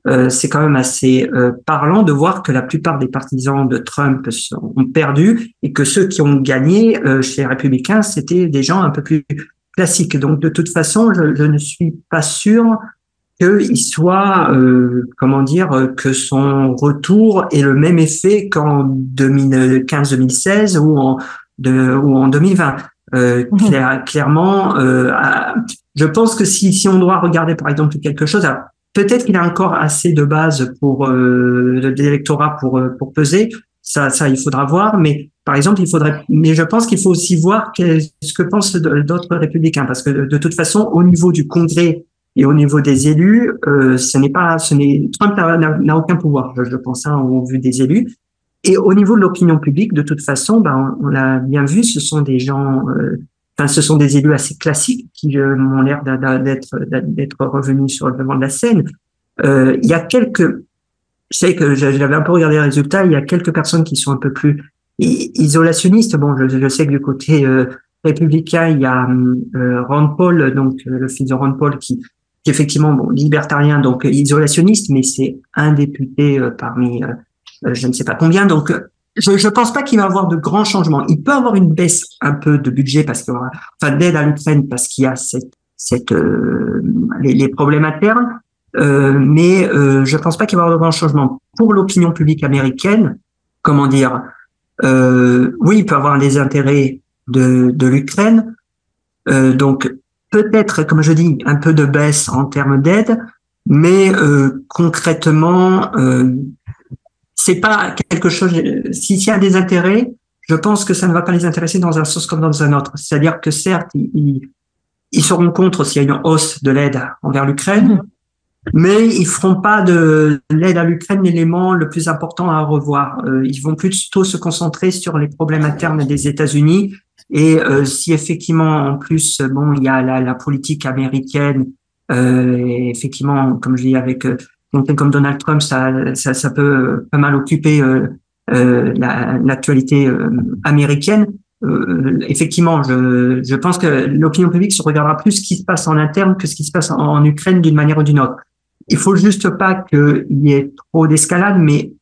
euh, c'est quand même assez euh, parlant de voir que la plupart des partisans de Trump ont perdu et que ceux qui ont gagné euh, chez les républicains, c'était des gens un peu plus classiques. Donc de toute façon, je, je ne suis pas sûr qu'il soit, euh, comment dire, que son retour ait le même effet qu'en 2015-2016 ou en, de, ou en 2020. Euh, mmh. clair, clairement, euh, je pense que si, si on doit regarder par exemple quelque chose, Peut-être qu'il a encore assez de base pour euh, l'électorat pour euh, pour peser. Ça, ça, il faudra voir. Mais par exemple, il faudrait. Mais je pense qu'il faut aussi voir ce que pensent d'autres républicains, parce que de toute façon, au niveau du Congrès et au niveau des élus, euh, ce n'est pas, ce n'est Trump n'a aucun pouvoir, je, pense, hein, au vu des élus. Et au niveau de l'opinion publique, de toute façon, ben, on, l'a bien vu, ce sont des gens euh, Enfin, ce sont des élus assez classiques qui euh, ont l'air d'être d'être revenus sur le devant de la scène. Euh, il y a quelques, je sais que j'avais un peu regardé les résultats, il y a quelques personnes qui sont un peu plus isolationnistes. Bon, je, je sais que du côté euh, républicain, il y a Ron Paul, donc le fils de Ron Paul, qui, effectivement bon, libertarien, donc isolationniste, mais c'est un député parmi je ne sais pas combien. Donc je ne pense pas qu'il va avoir de grands changements. Il peut avoir une baisse un peu de budget parce qu'il enfin d'aide à l'Ukraine parce qu'il y a cette, cette euh, les, les, problèmes internes, euh, mais euh, je ne pense pas qu'il va y avoir de grands changements pour l'opinion publique américaine. Comment dire euh, Oui, il peut avoir des intérêts de, de l'Ukraine, euh, donc peut-être, comme je dis, un peu de baisse en termes d'aide, mais concrètement c'est pas quelque chose. S'il y a des intérêts, je pense que ça ne va pas les intéresser dans un sens comme dans un autre. C'est-à-dire que certes, ils, ils seront contre s'il y a une hausse de l'aide envers l'Ukraine, mhm. Mais ils feront pas de l'aide à l'Ukraine l'élément le plus important à revoir. Euh, ils vont plutôt se concentrer sur les problèmes internes des États-Unis. Et euh, si effectivement, en plus, bon, il y a la, la politique américaine, euh, effectivement, comme je dis, avec euh, quelqu'un comme Donald Trump, ça, ça, ça peut pas mal occuper euh, euh, l'actualité euh, américaine. Euh, effectivement, je, je pense que l'opinion publique se regardera plus ce qui se passe en interne que ce qui se passe en, Ukraine d'une manière ou d'une autre. Il faut juste pas qu'il y ait trop d'escalade, mais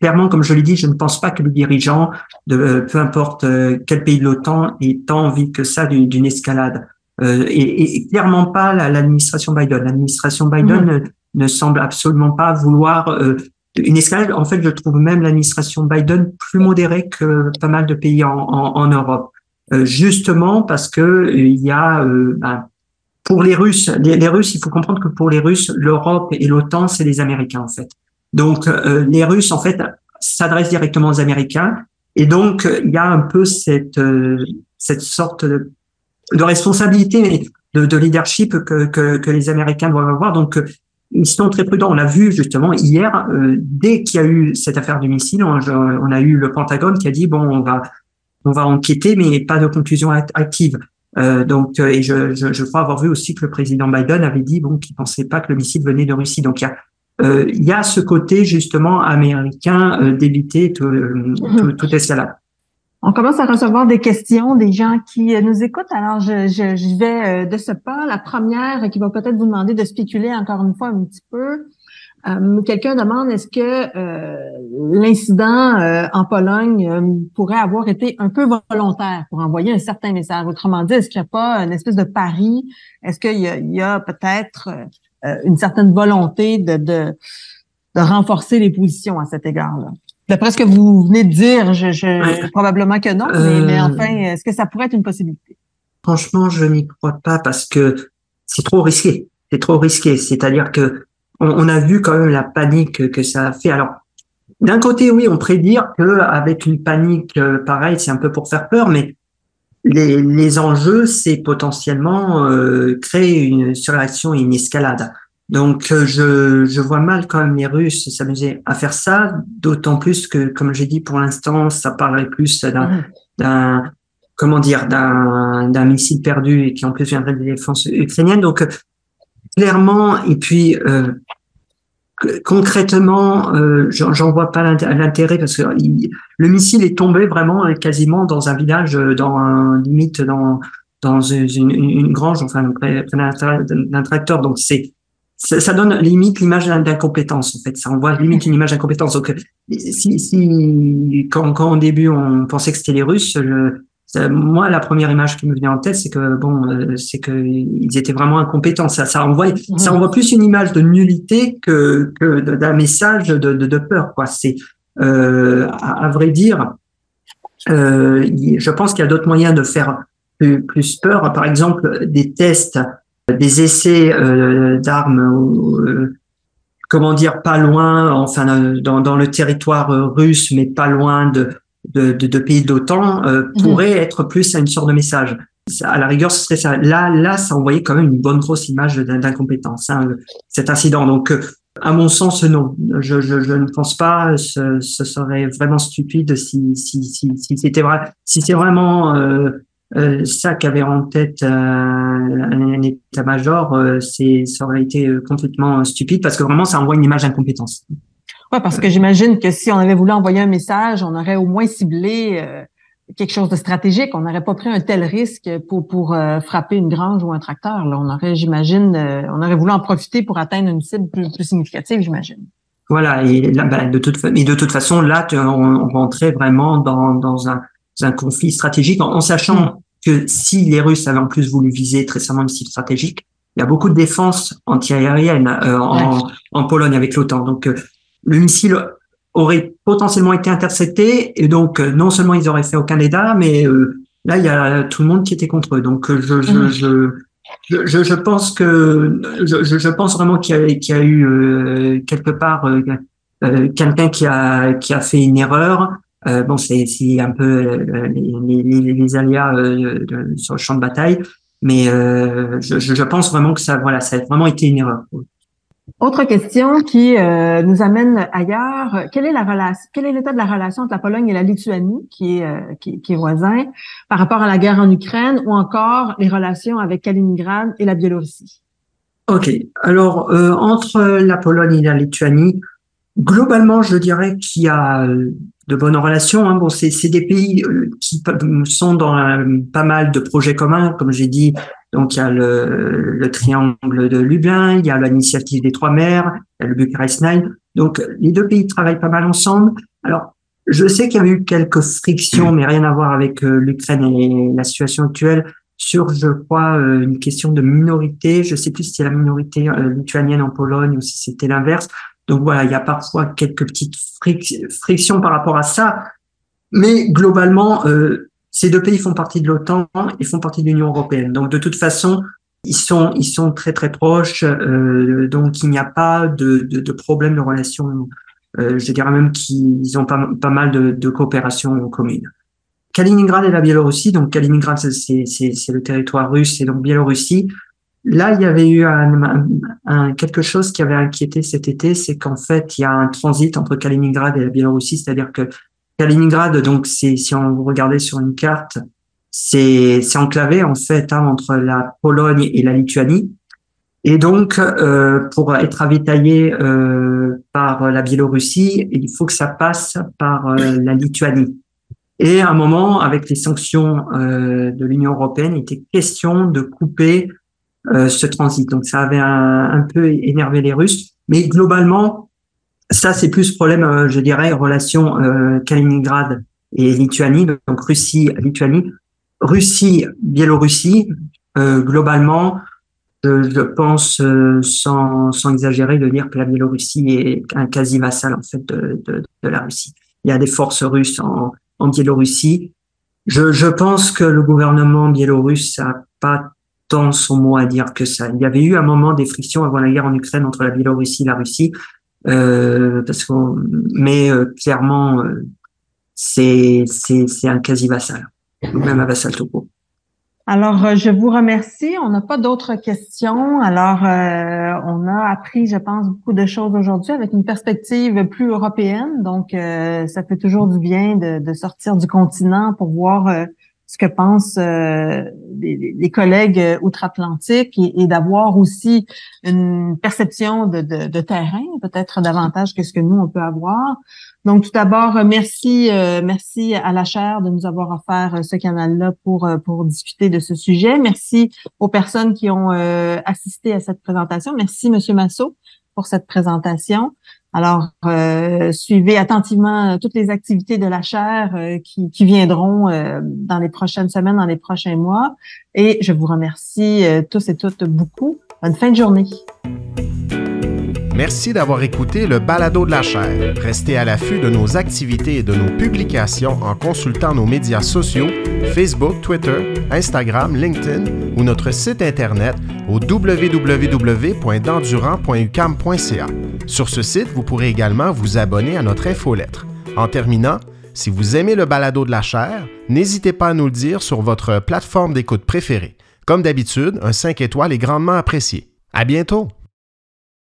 clairement, comme je l'ai dit, je ne pense pas que le dirigeant, de peu importe quel pays de l'OTAN, ait tant envie que ça d'une escalade. Euh, et, et, clairement pas l'administration Biden. L'administration Biden mmh ne semble absolument pas vouloir euh, une escalade. En fait, je trouve même l'administration Biden plus modérée que pas mal de pays en, en, Europe, euh, justement parce que euh, il y a ben, pour les Russes, les, Russes, il faut comprendre que pour les Russes, l'Europe et l'OTAN, c'est les Américains en fait. Donc les Russes en fait s'adressent directement aux Américains et donc il y a un peu cette cette sorte de, responsabilité de, de leadership que, que, que les Américains doivent avoir. Donc ils sont très prudents. On l'a vu justement hier, euh, dès qu'il y a eu cette affaire du missile, on, a eu le Pentagone qui a dit bon, on va on va enquêter, mais pas de conclusion active. Euh, donc, euh, et je, je, je, crois avoir vu aussi que le président Biden avait dit bon qu'il pensait pas que le missile venait de Russie. Donc il y a euh, il y a ce côté justement américain d'éviter tout, tout, toute escalade. On commence à recevoir des questions des gens qui euh, nous écoutent. Alors, je, je, vais euh, de ce pas. La première qui va peut-être vous demander de spéculer encore une fois un petit peu. Euh, quelqu'un demande est-ce que l'incident en Pologne pourrait avoir été un peu volontaire pour envoyer un certain message? Autrement dit, est-ce qu'il n'y a pas une espèce de pari? Est-ce qu'il y a, peut-être une certaine volonté de, de, de renforcer les positions à cet égard-là? D'après ce que vous venez de dire, je, je probablement que non, mais, mais, euh, enfin, est-ce que ça pourrait être une possibilité? franchement, je n'y crois pas parce que c'est trop risqué. C'est trop risqué. C'est-à-dire que on, a vu quand même la panique que ça a fait. Alors, d'un côté, oui, on prédire que avec une panique euh, pareille, c'est un peu pour faire peur, mais les, les enjeux, c'est potentiellement euh, créer une surréaction et une escalade. Donc, euh, je, je vois mal quand même les Russes s'amuser à faire ça, d'autant plus que, comme j'ai dit, pour l'instant, ça parlerait plus d'un, mmh. d'un comment dire, d'un, d'un missile perdu et qui en plus viendrait des défenses ukrainiennes. Donc, clairement, et puis euh, concrètement, euh, j'en vois pas l'intérêt parce que le missile est tombé vraiment quasiment dans un village, dans un, limite dans dans une, une, grange, enfin près, d'un tracteur. Donc c'est ça, donne limite l'image d'incompétence en fait. Ça envoie limite une image d'incompétence. Donc si, si quand, quand au début on pensait que c'était les Russes, moi, la première image qui me venait en tête, c'est que bon, euh, c'est que ils étaient vraiment incompétents. Ça, ça envoie, mhm. ça envoie plus une image de nullité que, que d'un message de, de, de, peur. Quoi. C'est, euh, à, vrai dire, euh, je pense qu'il y a d'autres moyens de faire plus, plus, peur. Par exemple, des tests, des essais euh, d'armes. Euh, comment dire, pas loin, enfin dans, dans le territoire russe, mais pas loin de de, de, de pays d'OTAN euh, mhm. pourrait être plus à une sorte de message. À la rigueur, ce serait ça. Là, là, ça envoyait quand même une bonne grosse image d'incompétence, hein, cet incident. Donc, euh, à mon sens, non. Je, je, je ne pense pas. Ce, ce, serait vraiment stupide si, si, si, si c'était vrai. Si c'est vraiment euh, euh, ça qu'avait en tête euh, un, état-major, c'est ça aurait été complètement stupide parce que vraiment, ça envoie une image d'incompétence. Oui, parce que j'imagine que si on avait voulu envoyer un message, on aurait au moins ciblé euh, quelque chose de stratégique. On n'aurait pas pris un tel risque pour pour euh, frapper une grange ou un tracteur. Là. On aurait, j'imagine, euh, on aurait voulu en profiter pour atteindre une cible plus, significative, j'imagine. Voilà, et là, ben, de toute mais de toute façon, là, on, rentrait vraiment dans, dans un, un conflit stratégique en, sachant hmm. que si les Russes avaient en plus voulu viser très certainement une cible stratégique, il y a beaucoup de défenses antiaériennes en, en, Pologne avec l'OTAN. Donc, le missile aurait potentiellement été intercepté et donc euh, non seulement ils auraient fait aucun dégât, mais euh, là il y a tout le monde qui était contre eux. Donc euh, je je, mmh. je, je, je, pense que je, je pense vraiment qu'il y a, qu'il y a eu quelque part quelqu'un qui a qui a fait une erreur. bon, c'est c'est un peu les, les, les aléas sur le champ de bataille, mais je, je pense vraiment que ça voilà ça a vraiment été une erreur. Autre question qui euh, nous amène ailleurs. Quelle est la relation, quel est l'état de la relation entre la Pologne et la Lituanie, qui est, euh, qui, est voisin, par rapport à la guerre en Ukraine, ou encore les relations avec Kaliningrad et la Biélorussie? Ok. Alors euh, entre la Pologne et la Lituanie, globalement, je dirais qu'il y a de bonnes relations. Hein. Bon, c'est des pays qui sont dans pas mal de projets communs, comme j'ai dit, donc il y a le, le triangle de Lublin, il y a l'initiative des trois mers, il y a le Bucharest Nine. Donc les deux pays travaillent pas mal ensemble. Alors je sais qu'il y a eu quelques frictions, mais rien à voir avec euh, l'Ukraine et la situation actuelle sur, je crois, euh, une question de minorité. Je sais plus si c'est la minorité euh, lituanienne en Pologne ou si c'était l'inverse. Donc voilà, il y a parfois quelques petites frictions par rapport à ça. Mais globalement, ces deux pays font partie de l'OTAN et font partie de l'Union européenne. Donc de toute façon, ils sont ils sont très très proches. Euh, donc il n'y a pas de, de, de problème de relation. Euh, je dirais même qu'ils ont pas, pas mal de, de coopération commune. Kaliningrad et la Biélorussie. Donc Kaliningrad c'est le territoire russe et donc Biélorussie. Là, il y avait eu un, un, quelque chose qui avait inquiété cet été, c'est qu'en fait, il y a un transit entre Kaliningrad et la Biélorussie, c'est-à-dire que Kaliningrad, donc c'est si on regardait sur une carte, c'est enclavé en fait hein, entre la Pologne et la Lituanie. Et donc, euh, pour être avitaillé euh, par la Biélorussie, il faut que ça passe par euh, la Lituanie. Et à un moment, avec les sanctions euh, de l'Union européenne, il était question de couper euh, ce transit. Donc, ça avait un, peu énervé les Russes. Mais globalement, ça, c'est plus problème, euh, je dirais, relation euh, Kaliningrad et Lituanie, donc Russie, Lituanie, Russie, Biélorussie. Euh, globalement, je pense, sans, sans exagérer, de dire que la Biélorussie est un quasi vassal en fait de, de, de, la Russie. Il y a des forces russes en, en Biélorussie Je, je pense que le gouvernement biélorusse n'a pas tant son mot à dire que ça. Il y avait eu un moment des frictions avant la guerre en Ukraine entre la Biélorussie et la Russie, parce que, mais euh, clairement, euh, c'est un quasi vassal, même un vassal tout court. Alors, euh, je vous remercie. On n'a pas d'autres questions. Alors, euh, on a appris, je pense, beaucoup de choses aujourd'hui avec une perspective plus européenne. Donc, euh, ça fait toujours du bien de, sortir du continent pour voir ce que pensent les, collègues outre-Atlantique et, d'avoir aussi une perception de, de, de terrain, peut-être davantage que ce que nous, on peut avoir. Donc, tout d'abord, euh, merci, euh, merci à la chaire de nous avoir offert euh, ce canal-là pour, pour discuter de ce sujet. Merci aux personnes qui ont assisté à cette présentation. Merci, Monsieur Massot, pour cette présentation. Alors, suivez attentivement toutes les activités de la chaire qui, qui, viendront dans les prochaines semaines, dans les prochains mois. Et je vous remercie tous et toutes beaucoup. Bonne fin de journée. Merci d'avoir écouté le Balado de la chaire. Restez à l'affût de nos activités et de nos publications en consultant nos médias sociaux Facebook, Twitter, Instagram, LinkedIn ou notre site internet au www.dendurant.ucam.ca. Sur ce site, vous pourrez également vous abonner à notre infolettre. En terminant, si vous aimez le balado de la chaire, n'hésitez pas à nous le dire sur votre plateforme d'écoute préférée. Comme d'habitude, un 5 étoiles est grandement apprécié. À bientôt!